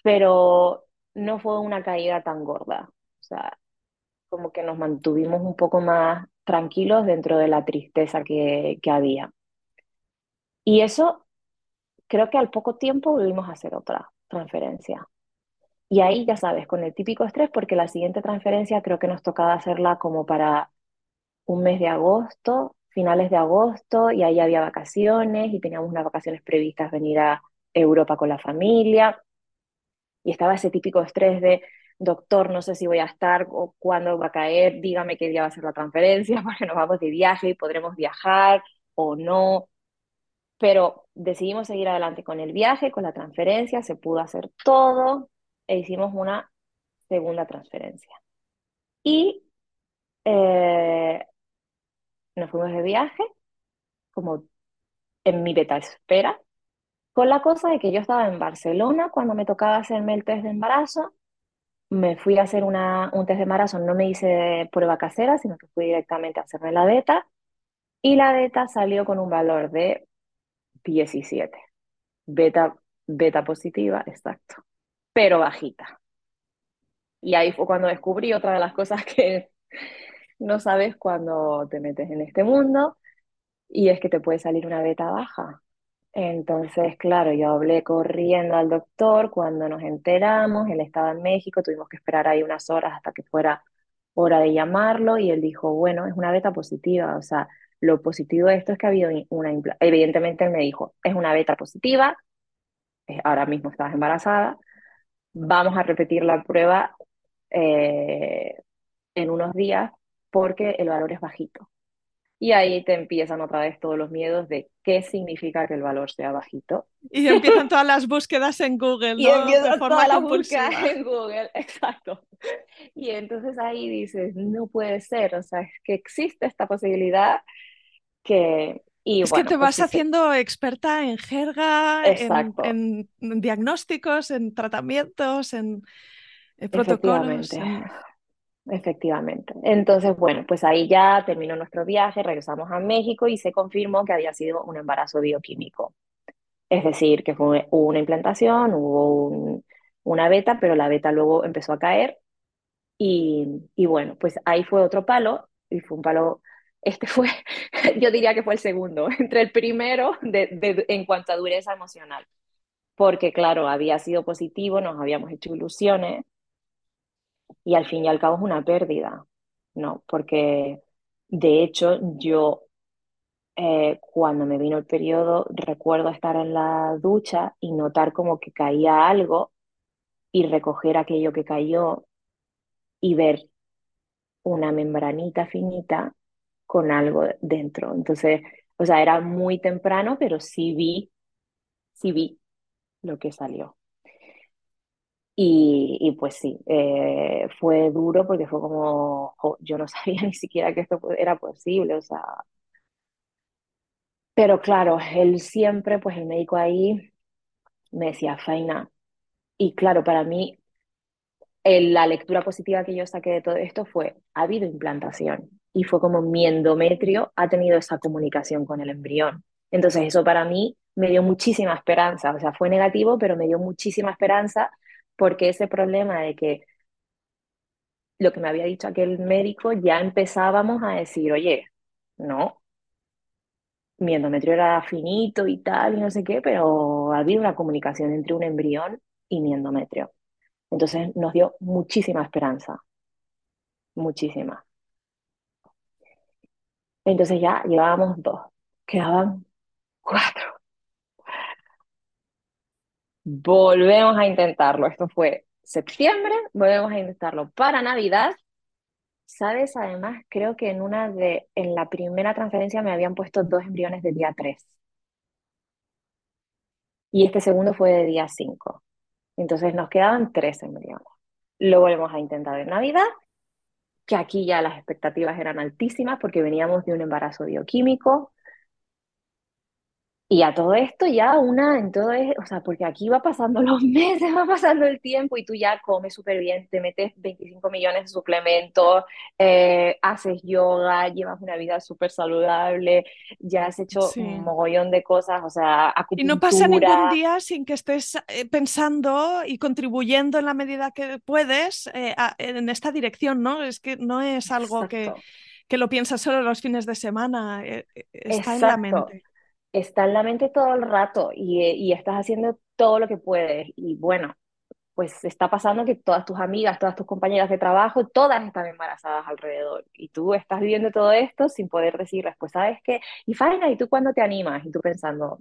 pero no fue una caída tan gorda. O sea, como que nos mantuvimos un poco más tranquilos dentro de la tristeza que, había. Y eso, creo que al poco tiempo volvimos a hacer otra transferencia. Y ahí, ya sabes, con el típico estrés, porque la siguiente transferencia creo que nos tocaba hacerla como para un mes de agosto, finales de agosto, y ahí había vacaciones y teníamos unas vacaciones previstas venir a Europa con la familia. Y estaba ese típico estrés de doctor, no sé si voy a estar o cuándo va a caer, dígame qué día va a ser la transferencia, porque nos vamos de viaje y podremos viajar o no. Pero decidimos seguir adelante con el viaje, con la transferencia, se pudo hacer todo e hicimos una segunda transferencia. Y eh, nos fuimos de viaje, como en mi beta espera, con la cosa de que yo estaba en Barcelona cuando me tocaba hacerme el test de embarazo me fui a hacer una, un test de embarazo, no me hice prueba casera, sino que fui directamente a hacerme la beta y la beta salió con un valor de 17. Beta, beta positiva, exacto, pero bajita. Y ahí fue cuando descubrí otra de las cosas que no sabes cuando te metes en este mundo, y es que te puede salir una beta baja. Entonces, claro, yo hablé corriendo al doctor cuando nos enteramos, él estaba en México, tuvimos que esperar ahí unas horas hasta que fuera hora de llamarlo y él dijo, bueno, es una beta positiva, o sea, lo positivo de esto es que ha habido una, evidentemente él me dijo, es una beta positiva, ahora mismo estás embarazada, vamos a repetir la prueba eh, en unos días porque el valor es bajito. Y ahí te empiezan otra vez todos los miedos de qué significa que el valor sea bajito. Y empiezan todas las búsquedas en Google, ¿no? Y empiezan todas las búsquedas en Google, exacto. Y entonces ahí dices, no puede ser, o sea, es que existe esta posibilidad que... Y es que te pues vas haciendo experta en jerga, en, diagnósticos, en tratamientos, en, en protocolos. Efectivamente. Entonces, bueno, pues ahí ya terminó nuestro viaje, regresamos a México y se confirmó que había sido un embarazo bioquímico. Es decir, que fue, hubo una implantación, hubo una beta, pero la beta luego empezó a caer y, y, bueno, pues ahí fue otro palo y fue un palo, este fue, yo diría que fue el segundo, entre el primero de, de, en cuanto a dureza emocional, porque claro, había sido positivo, nos habíamos hecho ilusiones y al fin y al cabo es una pérdida, ¿no? Porque de hecho yo eh, cuando me vino el periodo recuerdo estar en la ducha y notar como que caía algo y recoger aquello que cayó y ver una membranita finita con algo dentro. Entonces, o sea, era muy temprano, pero sí vi, sí vi lo que salió. Y, y pues sí, eh, fue duro porque fue como, jo, yo no sabía ni siquiera que esto era posible, o sea, pero claro, él siempre, pues el médico ahí me decía, Faina, y claro, para mí el- la lectura positiva que yo saqué de todo esto fue, ha habido implantación y fue como mi endometrio ha tenido esa comunicación con el embrión. Entonces eso para mí me dio muchísima esperanza, o sea, fue negativo, pero me dio muchísima esperanza porque ese problema de que lo que me había dicho aquel médico, ya empezábamos a decir, oye, no, mi endometrio era finito y tal, y no sé qué, pero había una comunicación entre un embrión y mi endometrio. Entonces nos dio muchísima esperanza, muchísima. Entonces ya llevábamos dos, quedaban cuatro. Volvemos a intentarlo. Esto fue septiembre, volvemos a intentarlo para Navidad. ¿Sabes? Además, creo que en una de, en la primera transferencia me habían puesto dos embriones de día 3 y este segundo fue de día 5. Entonces nos quedaban tres embriones. Lo volvemos a intentar en Navidad, que aquí ya las expectativas eran altísimas porque veníamos de un embarazo bioquímico, Y a todo esto ya una, en todo es, o sea, porque aquí va pasando los meses, va pasando el tiempo y tú ya comes súper bien, te metes 25 millones de suplementos, eh, haces yoga, llevas una vida súper saludable, ya has hecho un mogollón de cosas, o sea, Y no pasa ningún acupuntura, día sin que estés eh, pensando y contribuyendo en la medida que puedes eh, a- en esta dirección, ¿no? Es que no es algo que, exacto, que lo piensas solo los fines de semana, está en la exacto. mente. Está en la mente todo el rato y, y estás haciendo todo lo que puedes. Y bueno, pues está pasando que todas tus amigas, todas tus compañeras de trabajo, todas están embarazadas alrededor. Y tú estás viviendo todo esto sin poder decirles, pues, ¿sabes qué? Y Faina, ¿y tú cuándo te animas? Y tú pensando,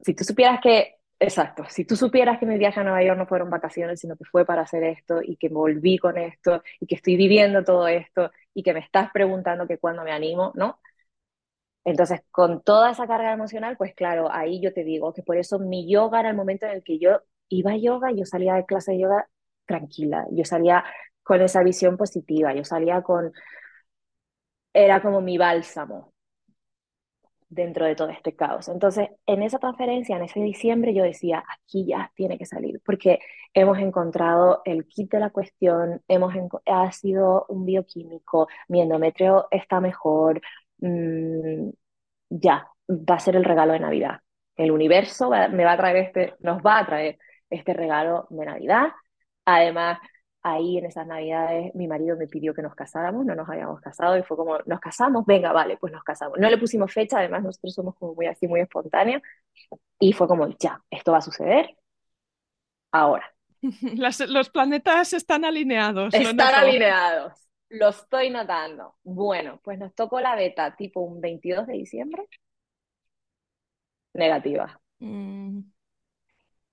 si tú supieras que, exacto, si tú supieras que mi viaje a Nueva York no fueron vacaciones, sino que fue para hacer esto y que volví con esto y que estoy viviendo todo esto y que me estás preguntando que cuándo me animo, ¿no? Entonces, con toda esa carga emocional, pues claro, ahí yo te digo que por eso mi yoga era el momento en el que yo iba a yoga, yo salía de clase de yoga tranquila, yo salía con esa visión positiva, yo salía con, era como mi bálsamo dentro de todo este caos. Entonces, en esa transferencia, en ese diciembre, yo decía, aquí ya tiene que salir, porque hemos encontrado el kit de la cuestión, hemos ha sido un bioquímico, mi endometrio está mejor, mmm, ya, va a ser el regalo de Navidad. El universo va, me va a traer este, nos va a traer este regalo de Navidad. Además, ahí en esas Navidades mi marido me pidió que nos casáramos, no nos habíamos casado y fue como, nos casamos, venga, vale, pues nos casamos. No le pusimos fecha, además nosotros somos como muy así, muy espontáneos y fue como, ya, esto va a suceder ahora. Las- los planetas están alineados, Están alineados. Lo estoy notando. Bueno, pues nos tocó la beta tipo un 22 de diciembre, negativa. Mm,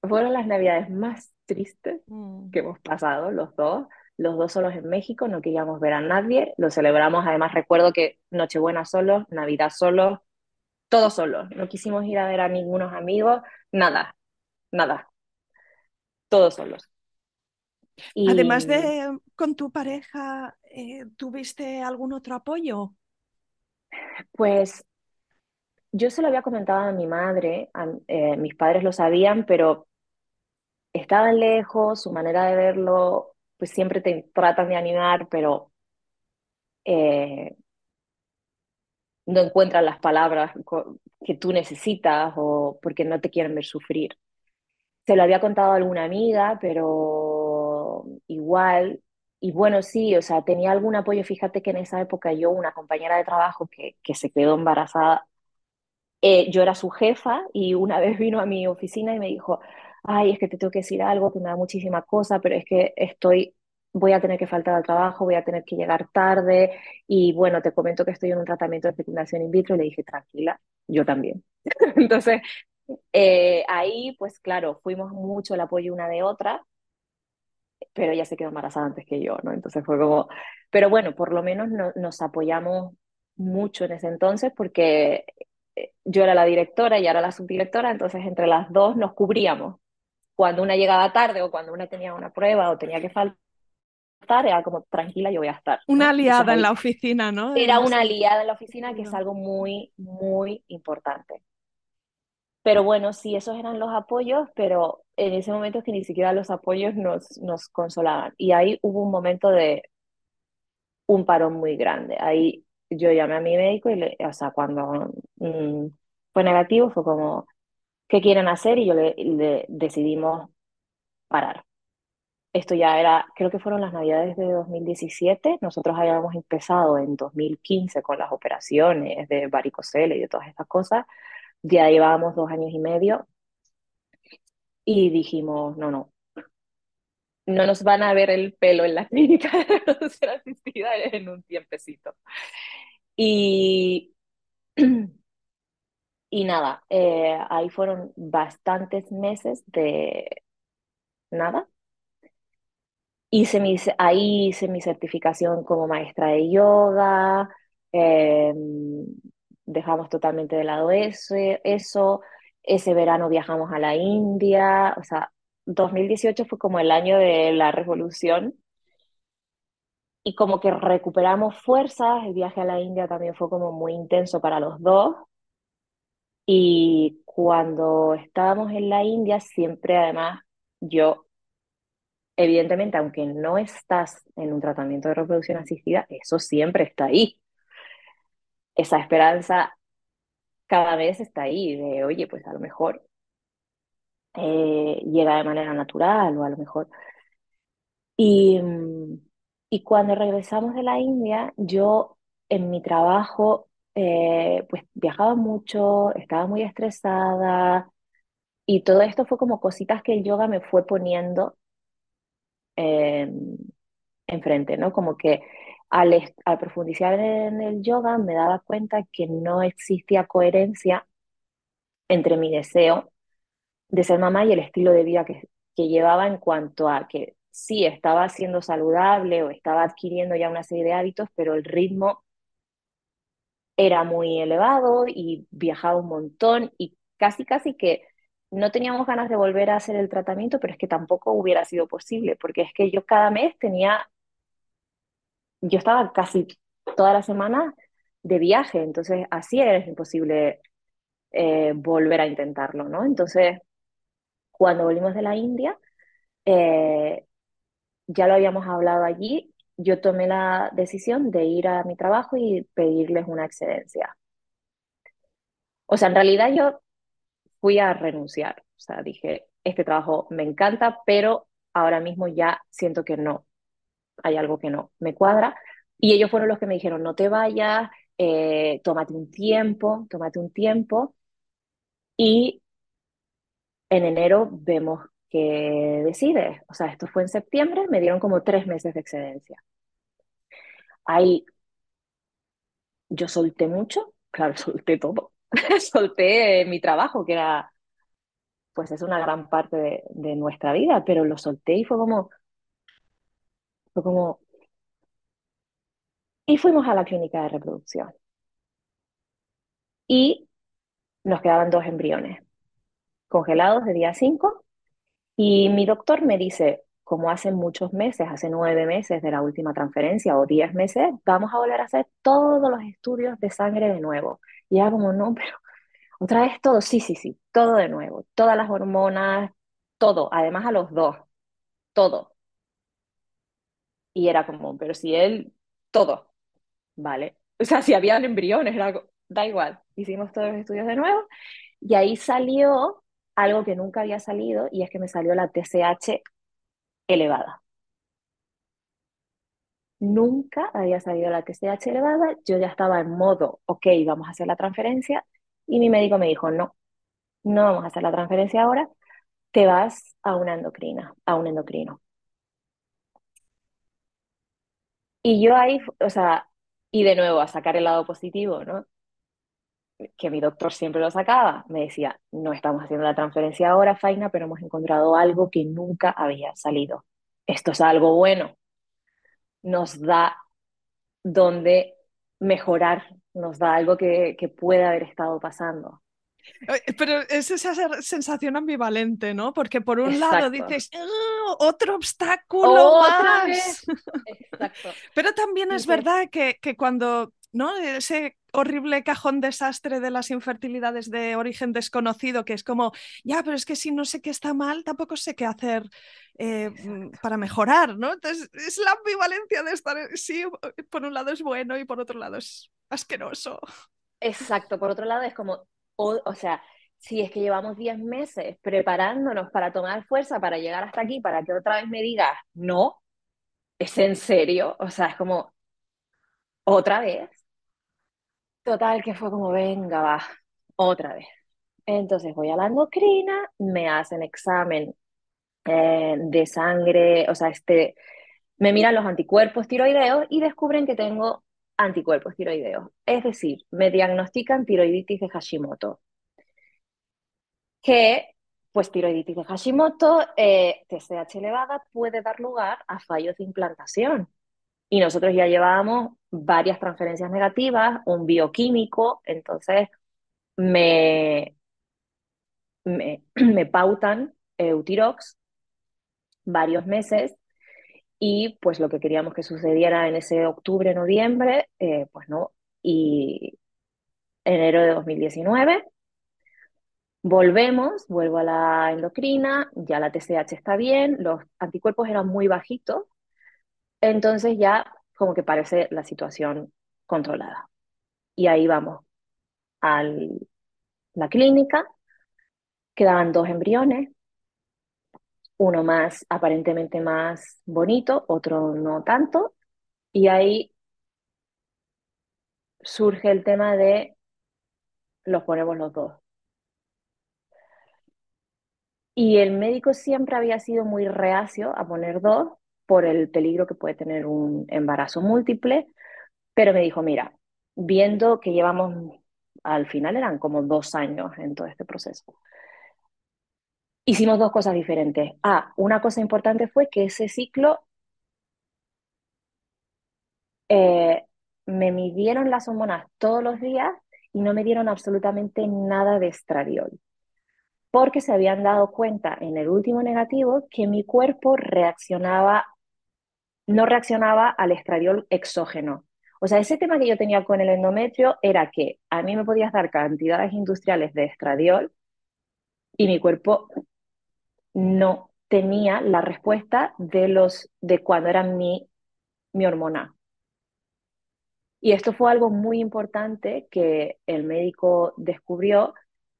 Fueron las navidades más tristes mm. que hemos pasado los dos. Los dos solos en México, no queríamos ver a nadie. Lo celebramos, además recuerdo que Nochebuena solos, Navidad solos, todos solos. No quisimos ir a ver a ningunos amigos, nada, nada, todos solos. Además de con tu pareja, eh, ¿tuviste algún otro apoyo? pues yo se lo había comentado a mi madre, a- eh, mis padres lo sabían, pero estaban lejos, su manera de verlo, pues siempre te tratan de animar, pero eh, no encuentran las palabras que tú necesitas o porque no te quieren ver sufrir. Se lo había contado a alguna amiga, pero igual, y bueno, sí, o sea, tenía algún apoyo. Fíjate que en esa época yo, una compañera de trabajo que, que se quedó embarazada, eh, yo era su jefa y una vez vino a mi oficina y me dijo, ay, es que te tengo que decir algo que me da muchísima cosa, pero es que estoy, voy a tener que faltar al trabajo, voy a tener que llegar tarde y bueno, te comento que estoy en un tratamiento de fecundación in vitro le dije, tranquila, yo también. Entonces, eh, ahí, pues claro, fuimos mucho el apoyo una de otra, pero ella se quedó embarazada antes que yo, ¿no? Entonces fue como, pero bueno, por lo menos no, nos apoyamos mucho en ese entonces porque eh, yo era la directora y era la subdirectora, entonces entre las dos nos cubríamos. cuando una llegaba tarde o cuando una tenía una prueba o tenía que faltar, era como tranquila, yo voy a estar. Una aliada en la oficina, ¿no? Era una aliada en la oficina, que es algo muy, muy importante. Pero bueno, sí, esos eran los apoyos, pero en ese momento es que ni siquiera los apoyos nos, nos consolaban. Y ahí hubo un momento de un parón muy grande. Ahí yo llamé a mi médico y, le, o sea, cuando mm, fue negativo, fue como, ¿qué quieren hacer? Y yo le, le decidimos parar. Esto ya era, creo que fueron las navidades de 2017. Nosotros habíamos empezado en 2015 con las operaciones de varicocele y de todas estas cosas. Ya llevábamos dos años y medio y dijimos, no, no, no nos van a ver el pelo en la clínica de reproducción asistida en un tiempecito. Y, y nada, eh, ahí fueron bastantes meses de nada. Hice mi, ahí hice mi certificación como maestra de yoga, em, dejamos totalmente de lado eso, eso, ese verano viajamos a la India, o sea, 2018 fue como el año de la revolución. Y como que recuperamos fuerzas, el viaje a la India también fue como muy intenso para los dos. Y cuando estábamos en la India siempre además yo, evidentemente aunque no estás en un tratamiento de reproducción asistida, eso siempre está ahí. Esa esperanza cada vez está ahí de, oye, pues a lo mejor eh, llega de manera natural o a lo mejor. Y, y cuando regresamos de la India, yo en mi trabajo, eh, pues viajaba mucho, estaba muy estresada y todo esto fue como cositas que el yoga me fue poniendo eh, enfrente, ¿no? Como que al, profundizar en el yoga me daba cuenta que no existía coherencia entre mi deseo de ser mamá y el estilo de vida que, que llevaba en cuanto a que sí estaba siendo saludable o estaba adquiriendo ya una serie de hábitos, pero el ritmo era muy elevado y viajaba un montón y casi casi que no teníamos ganas de volver a hacer el tratamiento, pero es que tampoco hubiera sido posible, porque es que yo cada mes tenía, yo estaba casi toda la semana de viaje, entonces así era imposible eh, volver a intentarlo, ¿no? Entonces cuando volvimos de la India, eh, ya lo habíamos hablado allí, yo tomé la decisión de ir a mi trabajo y pedirles una excedencia. O sea, en realidad yo fui a renunciar. O sea, dije, este trabajo me encanta, pero ahora mismo ya siento que no. Hay algo que no me cuadra. Y ellos fueron los que me dijeron, no te vayas, eh, tómate un tiempo, tómate un tiempo. Y en enero vemos que decide. O sea, esto fue en septiembre, me dieron como tres meses de excedencia. Ahí yo solté mucho, claro, solté todo. solté mi trabajo, que era, pues es una gran parte de, de nuestra vida, pero lo solté y fue como, fue como, y fuimos a la clínica de reproducción. Y nos quedaban dos embriones congelados de día 5 y mi doctor me dice, como hace muchos meses, hace nueve meses de la última transferencia o diez meses, vamos a volver a hacer todos los estudios de sangre de nuevo. Y ya como, no, pero otra vez todo, sí, sí, sí, todo de nuevo, todas las hormonas, todo, además a los dos, todo. Y era como, pero si él, todo, ¿vale? O sea, si habían embriones, era, da igual, hicimos todos los estudios de nuevo y ahí salió algo que nunca había salido y es que me salió la TSH elevada. Nunca había salido la TSH elevada, yo ya estaba en modo, ok, vamos a hacer la transferencia y mi médico me dijo, no, no vamos a hacer la transferencia ahora, te vas a una endocrina, a un endocrino. Y yo ahí, o sea, y de nuevo a sacar el lado positivo, ¿no? que mi doctor siempre lo sacaba, me decía, no estamos haciendo la transferencia ahora, Faina, pero hemos encontrado algo que nunca había salido. Esto es algo bueno. Nos da donde mejorar, nos da algo que, que puede haber estado pasando. Pero es esa sensación ambivalente, ¿no? Porque por un lado dices, ¡Oh, otro obstáculo más. Exacto. Pero también es verdad que, que cuando ¿no? Ese horrible cajón desastre de las infertilidades de origen desconocido, que es como, ya, pero es que si no sé qué está mal, tampoco sé qué hacer eh, para mejorar, ¿no? Entonces, es la ambivalencia de estar, sí, por un lado es bueno y por otro lado es asqueroso. Exacto, por otro lado es como, o, sea, si es que llevamos 10 meses preparándonos para tomar fuerza, para llegar hasta aquí, para que otra vez me digas, no, es en serio, o sea, es como, otra vez. Total, que fue como, venga, va, otra vez. Entonces voy a la endocrina, me hacen examen eh, de sangre, o sea, este, me miran los anticuerpos tiroideos y descubren que tengo anticuerpos tiroideos. Es decir, me diagnostican tiroiditis de Hashimoto. Que, pues, tiroiditis de Hashimoto, eh, TSH elevada, puede dar lugar a fallos de implantación. Y nosotros ya llevábamos varias transferencias negativas, un bioquímico, entonces me, me, pautan Eutirox varios meses y pues lo que queríamos que sucediera en ese octubre, noviembre, eh, pues no, y enero de 2019 volvemos, vuelvo a la endocrina, ya la TSH está bien, los anticuerpos eran muy bajitos, entonces ya como que parece la situación controlada. Y ahí vamos a la clínica, quedaban dos embriones, uno más aparentemente más bonito, otro no tanto, y ahí surge el tema de los ponemos los dos. Y el médico siempre había sido muy reacio a poner dos por el peligro que puede tener un embarazo múltiple, pero me dijo, mira, viendo que llevamos, al final eran como dos años en todo este proceso, hicimos dos cosas diferentes. Ah, una cosa importante fue que ese ciclo eh, me midieron las hormonas todos los días y no me dieron absolutamente nada de estradiol, porque se habían dado cuenta en el último negativo que mi cuerpo reaccionaba no reaccionaba al estradiol exógeno. O sea, ese tema que yo tenía con el endometrio era que a mí me podías dar cantidades industriales de estradiol y mi cuerpo no tenía la respuesta de los de cuando era mi, mi hormona. Y esto fue algo muy importante que el médico descubrió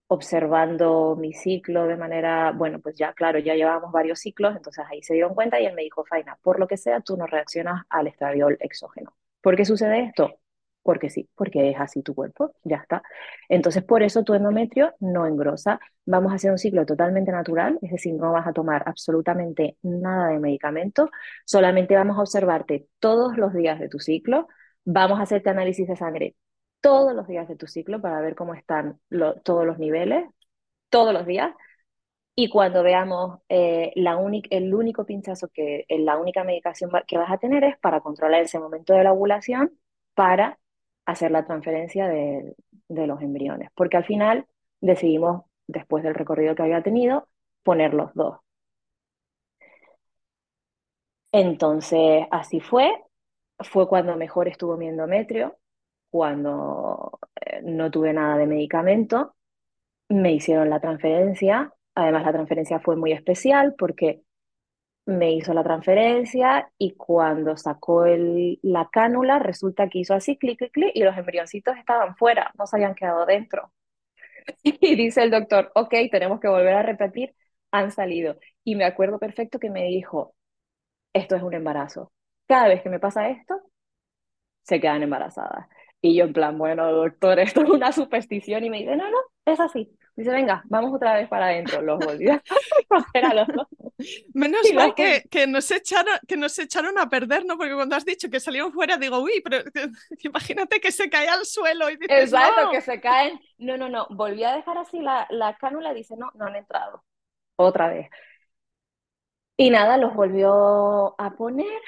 observando mi ciclo de manera, bueno, pues ya, claro, ya llevábamos varios ciclos, entonces ahí se dieron cuenta y él me dijo, Faina, por lo que sea, tú no reaccionas al estradiol exógeno. ¿Por qué sucede esto? Porque sí, porque es así tu cuerpo, ya está. Entonces, por eso tu endometrio no engrosa. Vamos a hacer un ciclo totalmente natural, es decir, no vas a tomar absolutamente nada de medicamento, solamente vamos a observarte todos los días de tu ciclo, vamos a hacerte análisis de sangre todos los días de tu ciclo para ver cómo están todos los niveles, todos los días. Y cuando veamos eh, la el único pinchazo que, eh, la única medicación que vas a tener es para controlar ese momento de la ovulación para hacer la transferencia de, de los embriones. Porque al final decidimos, después del recorrido que había tenido, poner los dos. Entonces, así fue. Fue cuando mejor estuvo mi endometrio cuando eh, no tuve nada de medicamento, me hicieron la transferencia. Además, la transferencia fue muy especial porque me hizo la transferencia y cuando sacó el, la cánula, resulta que hizo así, clic, clic, clic, y los embrioncitos estaban fuera, no se habían quedado dentro. Y dice el doctor, ok, tenemos que volver a repetir, han salido. Y me acuerdo perfecto que me dijo, esto es un embarazo. Cada vez que me pasa esto, se quedan embarazadas. Y yo en plan, bueno, doctor, esto es una superstición. Y me dice, no, no, es así. Dice, venga, vamos otra vez para adentro. Los volví a los Menos mal que, que, nos echaron, que nos echaron a perder, ¿no? Porque cuando has dicho que salieron fuera, digo, uy, pero imagínate que se cae al suelo y dices, Exacto, que se caen. No, no, no. Volví a dejar así la, la cánula. Dice, no, no han entrado. Otra vez. Y nada, los volvió a poner.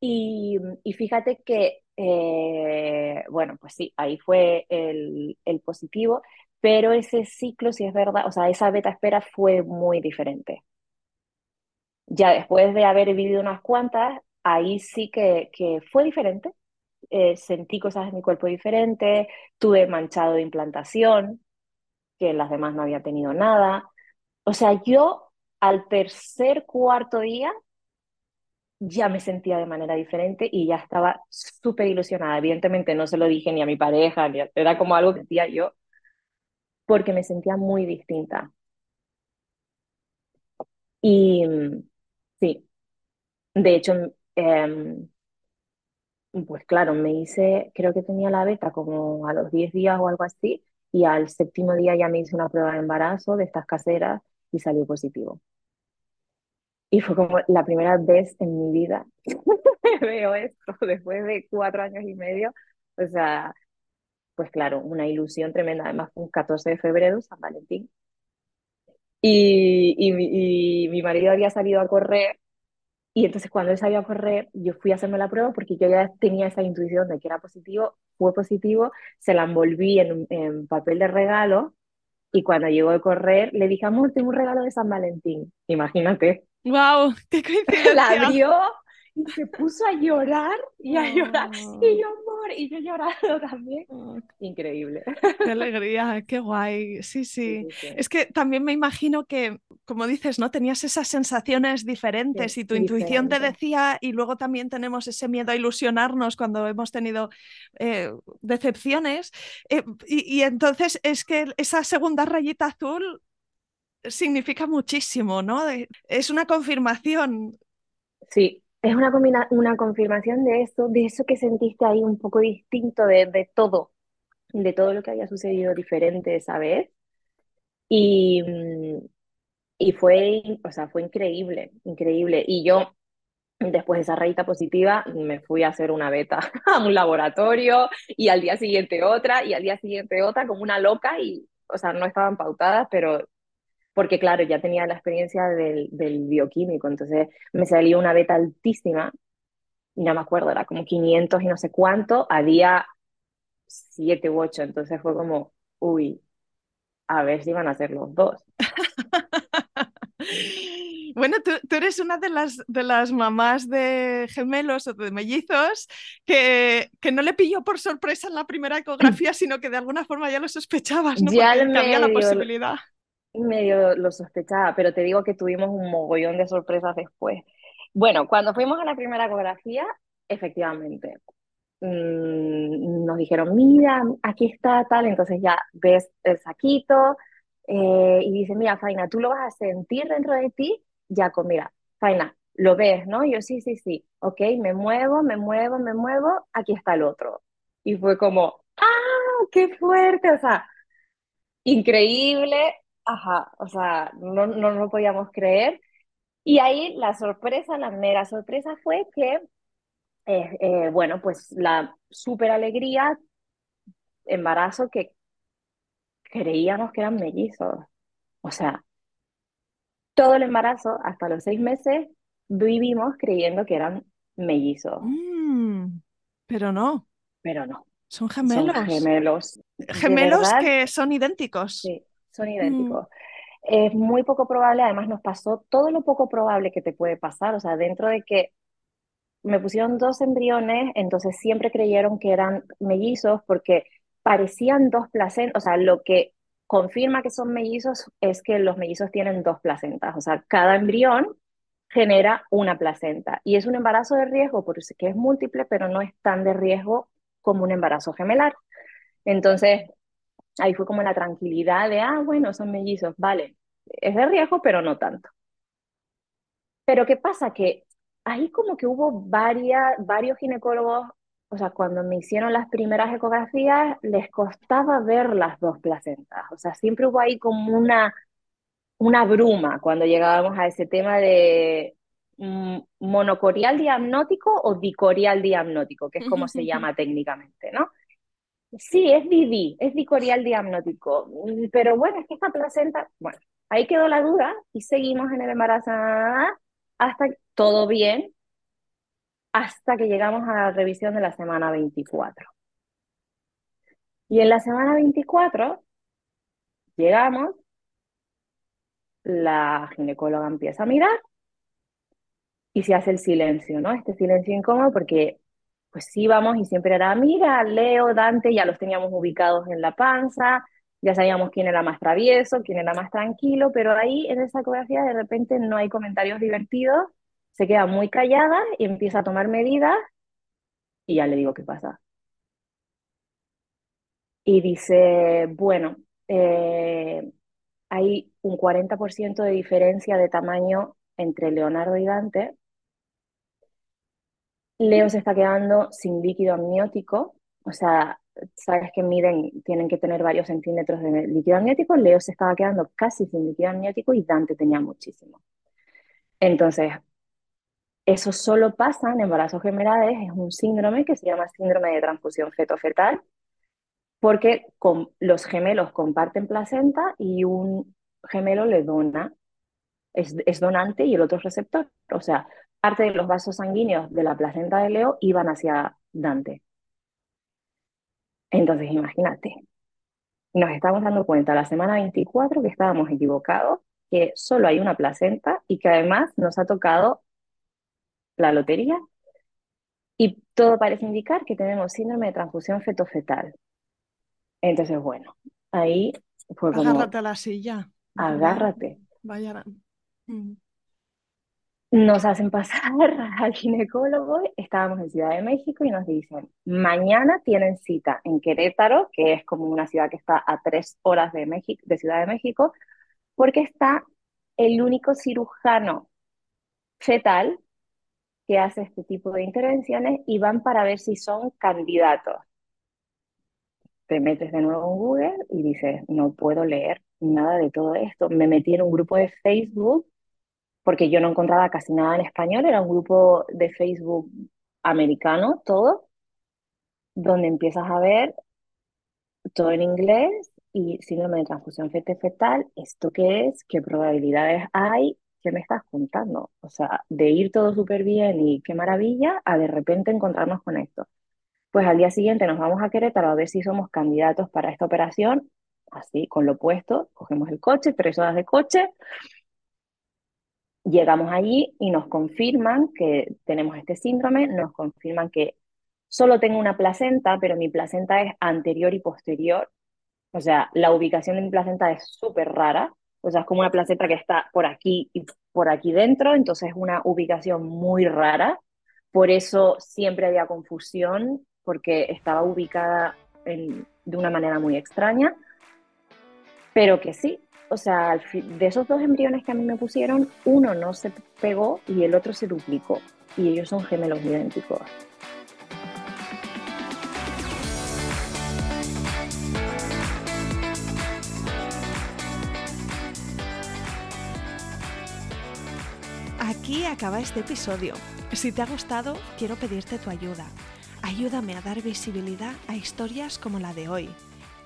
Y, y fíjate que eh, bueno, pues sí, ahí fue el, positivo, pero ese ciclo, si es verdad, o sea, esa beta espera fue muy diferente. Ya después de haber vivido unas cuantas, ahí sí que, que fue diferente. Eh, sentí cosas en mi cuerpo diferentes, tuve manchado de implantación, que las demás no había tenido nada. O sea, yo al tercer, cuarto día ya me sentía de manera diferente y ya estaba súper ilusionada. Evidentemente no se lo dije ni a mi pareja, ni era como algo que sentía yo, porque me sentía muy distinta. Y sí, de hecho, em, pues claro, me hice, creo que tenía la beta como a los 10 días o algo así, y al séptimo día ya me hice una prueba de embarazo de estas caseras y salió positivo. Y fue como la primera vez en mi vida que veo esto después de cuatro años y medio. O sea, pues claro, una ilusión tremenda. Además, fue un 14 de febrero, San Valentín. Y, y, y mi marido había salido a correr y entonces cuando él salió a correr, yo fui a hacerme la prueba porque yo ya tenía esa intuición de que era positivo, fue positivo, se la envolví en, en papel de regalo y cuando llegó a correr le dije, amor, tengo un regalo de San Valentín, imagínate. ¡Wow! ¡Qué coincidencia! La abrió y se puso a llorar y a llorar. Y yo, amor, y yo llorando también. Increíble. Qué alegría, qué guay. Sí, sí, Es que también me imagino que, como dices, ¿no? Tenías esas sensaciones diferentes y tu intuición te decía, y luego también tenemos ese miedo a ilusionarnos cuando hemos tenido eh, decepciones. Eh, y, y entonces es que esa segunda rayita azul significa muchísimo, ¿no? Es una confirmación. Sí, es una, una confirmación de eso, de eso que sentiste ahí un poco distinto de, de todo, de todo lo que había sucedido diferente esa vez. Y, y fue, o sea, fue increíble, increíble. Y yo, después de esa rayita positiva, me fui a hacer una beta a un laboratorio y al día siguiente otra y al día siguiente otra como una loca y, o sea, no estaban pautadas, pero porque claro, ya tenía la experiencia del, del bioquímico, entonces me salió una beta altísima, ya me acuerdo, era como 500 y no sé cuánto, a día 7 u 8, entonces fue como, uy, a ver si van a ser los dos. Bueno, tú, tú, eres una de las, de las mamás de gemelos o de mellizos que, que, no le pilló por sorpresa en la primera ecografía, sino que de alguna forma ya lo sospechabas, ¿no? Ya Porque había la posibilidad medio lo sospechaba, pero te digo que tuvimos un mogollón de sorpresas después. Bueno, cuando fuimos a la primera ecografía, efectivamente, mmm, nos dijeron, mira, aquí está tal, entonces ya ves el saquito eh, y dice, mira, Faina, tú lo vas a sentir dentro de ti, ya con, mira, Faina, lo ves, ¿no? Yo sí, sí, sí, ok, me muevo, me muevo, me muevo, aquí está el otro. Y fue como, ¡ah, qué fuerte! O sea, increíble, Ajá, o sea, no, no lo podíamos creer. Y ahí la sorpresa, la mera sorpresa fue que, eh, eh, bueno, pues la súper alegría, embarazo que creíamos que eran mellizos. O sea, todo el embarazo, hasta los seis meses, vivimos creyendo que eran mellizos. Mm, pero no. Pero no. Son gemelos. Son gemelos. Gemelos que son idénticos. Sí son idénticos. Es muy poco probable, además nos pasó todo lo poco probable que te puede pasar, o sea, dentro de que me pusieron dos embriones, entonces siempre creyeron que eran mellizos porque parecían dos placentas, o sea, lo que confirma que son mellizos es que los mellizos tienen dos placentas, o sea, cada embrión genera una placenta y es un embarazo de riesgo porque es múltiple, pero no es tan de riesgo como un embarazo gemelar. Entonces, ahí fue como la tranquilidad de, ah, bueno, son mellizos, vale, es de riesgo, pero no tanto. Pero ¿qué pasa? Que ahí como que hubo varias, varios ginecólogos, o sea, cuando me hicieron las primeras ecografías, les costaba ver las dos placentas, o sea, siempre hubo ahí como una, una bruma cuando llegábamos a ese tema de mm, monocorial diamnótico o dicorial diamnótico, que es como se llama técnicamente, ¿no? Sí, es DD, es dicorial diamnótico. Pero bueno, es que esta placenta, bueno, ahí quedó la duda y seguimos en el embarazo hasta todo bien, hasta que llegamos a la revisión de la semana 24. Y en la semana 24 llegamos, la ginecóloga empieza a mirar y se hace el silencio, ¿no? Este silencio incómodo porque pues sí vamos y siempre era, mira, Leo, Dante, ya los teníamos ubicados en la panza, ya sabíamos quién era más travieso, quién era más tranquilo, pero ahí en esa ecografía de repente no hay comentarios divertidos, se queda muy callada y empieza a tomar medidas y ya le digo qué pasa. Y dice, bueno, eh, hay un 40% de diferencia de tamaño entre Leonardo y Dante. Leo se está quedando sin líquido amniótico, o sea, sabes que miden, tienen que tener varios centímetros de líquido amniótico, Leo se estaba quedando casi sin líquido amniótico y Dante tenía muchísimo. Entonces, eso solo pasa en embarazos gemelares, es un síndrome que se llama síndrome de transfusión feto-fetal, porque los gemelos comparten placenta y un gemelo le dona, es, es donante y el otro es receptor. O sea, parte de los vasos sanguíneos de la placenta de Leo iban hacia Dante. Entonces, imagínate, nos estamos dando cuenta la semana 24 que estábamos equivocados, que solo hay una placenta y que además nos ha tocado la lotería y todo parece indicar que tenemos síndrome de transfusión feto-fetal. Entonces, bueno, ahí fue como... Agárrate a la silla. Agárrate. Vaya. Mm. Nos hacen pasar al ginecólogo, estábamos en Ciudad de México y nos dicen, mañana tienen cita en Querétaro, que es como una ciudad que está a tres horas de, México, de Ciudad de México, porque está el único cirujano fetal que hace este tipo de intervenciones y van para ver si son candidatos. Te metes de nuevo en Google y dices, no puedo leer nada de todo esto. Me metí en un grupo de Facebook porque yo no encontraba casi nada en español, era un grupo de Facebook americano, todo, donde empiezas a ver todo en inglés y síndrome de transfusión fetal, ¿esto qué es? ¿Qué probabilidades hay? ¿Qué me estás contando? O sea, de ir todo súper bien y qué maravilla, a de repente encontrarnos con esto. Pues al día siguiente nos vamos a Querétaro a ver si somos candidatos para esta operación, así, con lo puesto, cogemos el coche, tres horas de coche, Llegamos allí y nos confirman que tenemos este síndrome, nos confirman que solo tengo una placenta, pero mi placenta es anterior y posterior. O sea, la ubicación de mi placenta es súper rara. O sea, es como una placenta que está por aquí y por aquí dentro, entonces es una ubicación muy rara. Por eso siempre había confusión, porque estaba ubicada de una manera muy extraña. Pero que sí, o sea, de esos dos embriones que a mí me pusieron, uno no se pegó y el otro se duplicó. Y ellos son gemelos idénticos. Aquí acaba este episodio. Si te ha gustado, quiero pedirte tu ayuda. Ayúdame a dar visibilidad a historias como la de hoy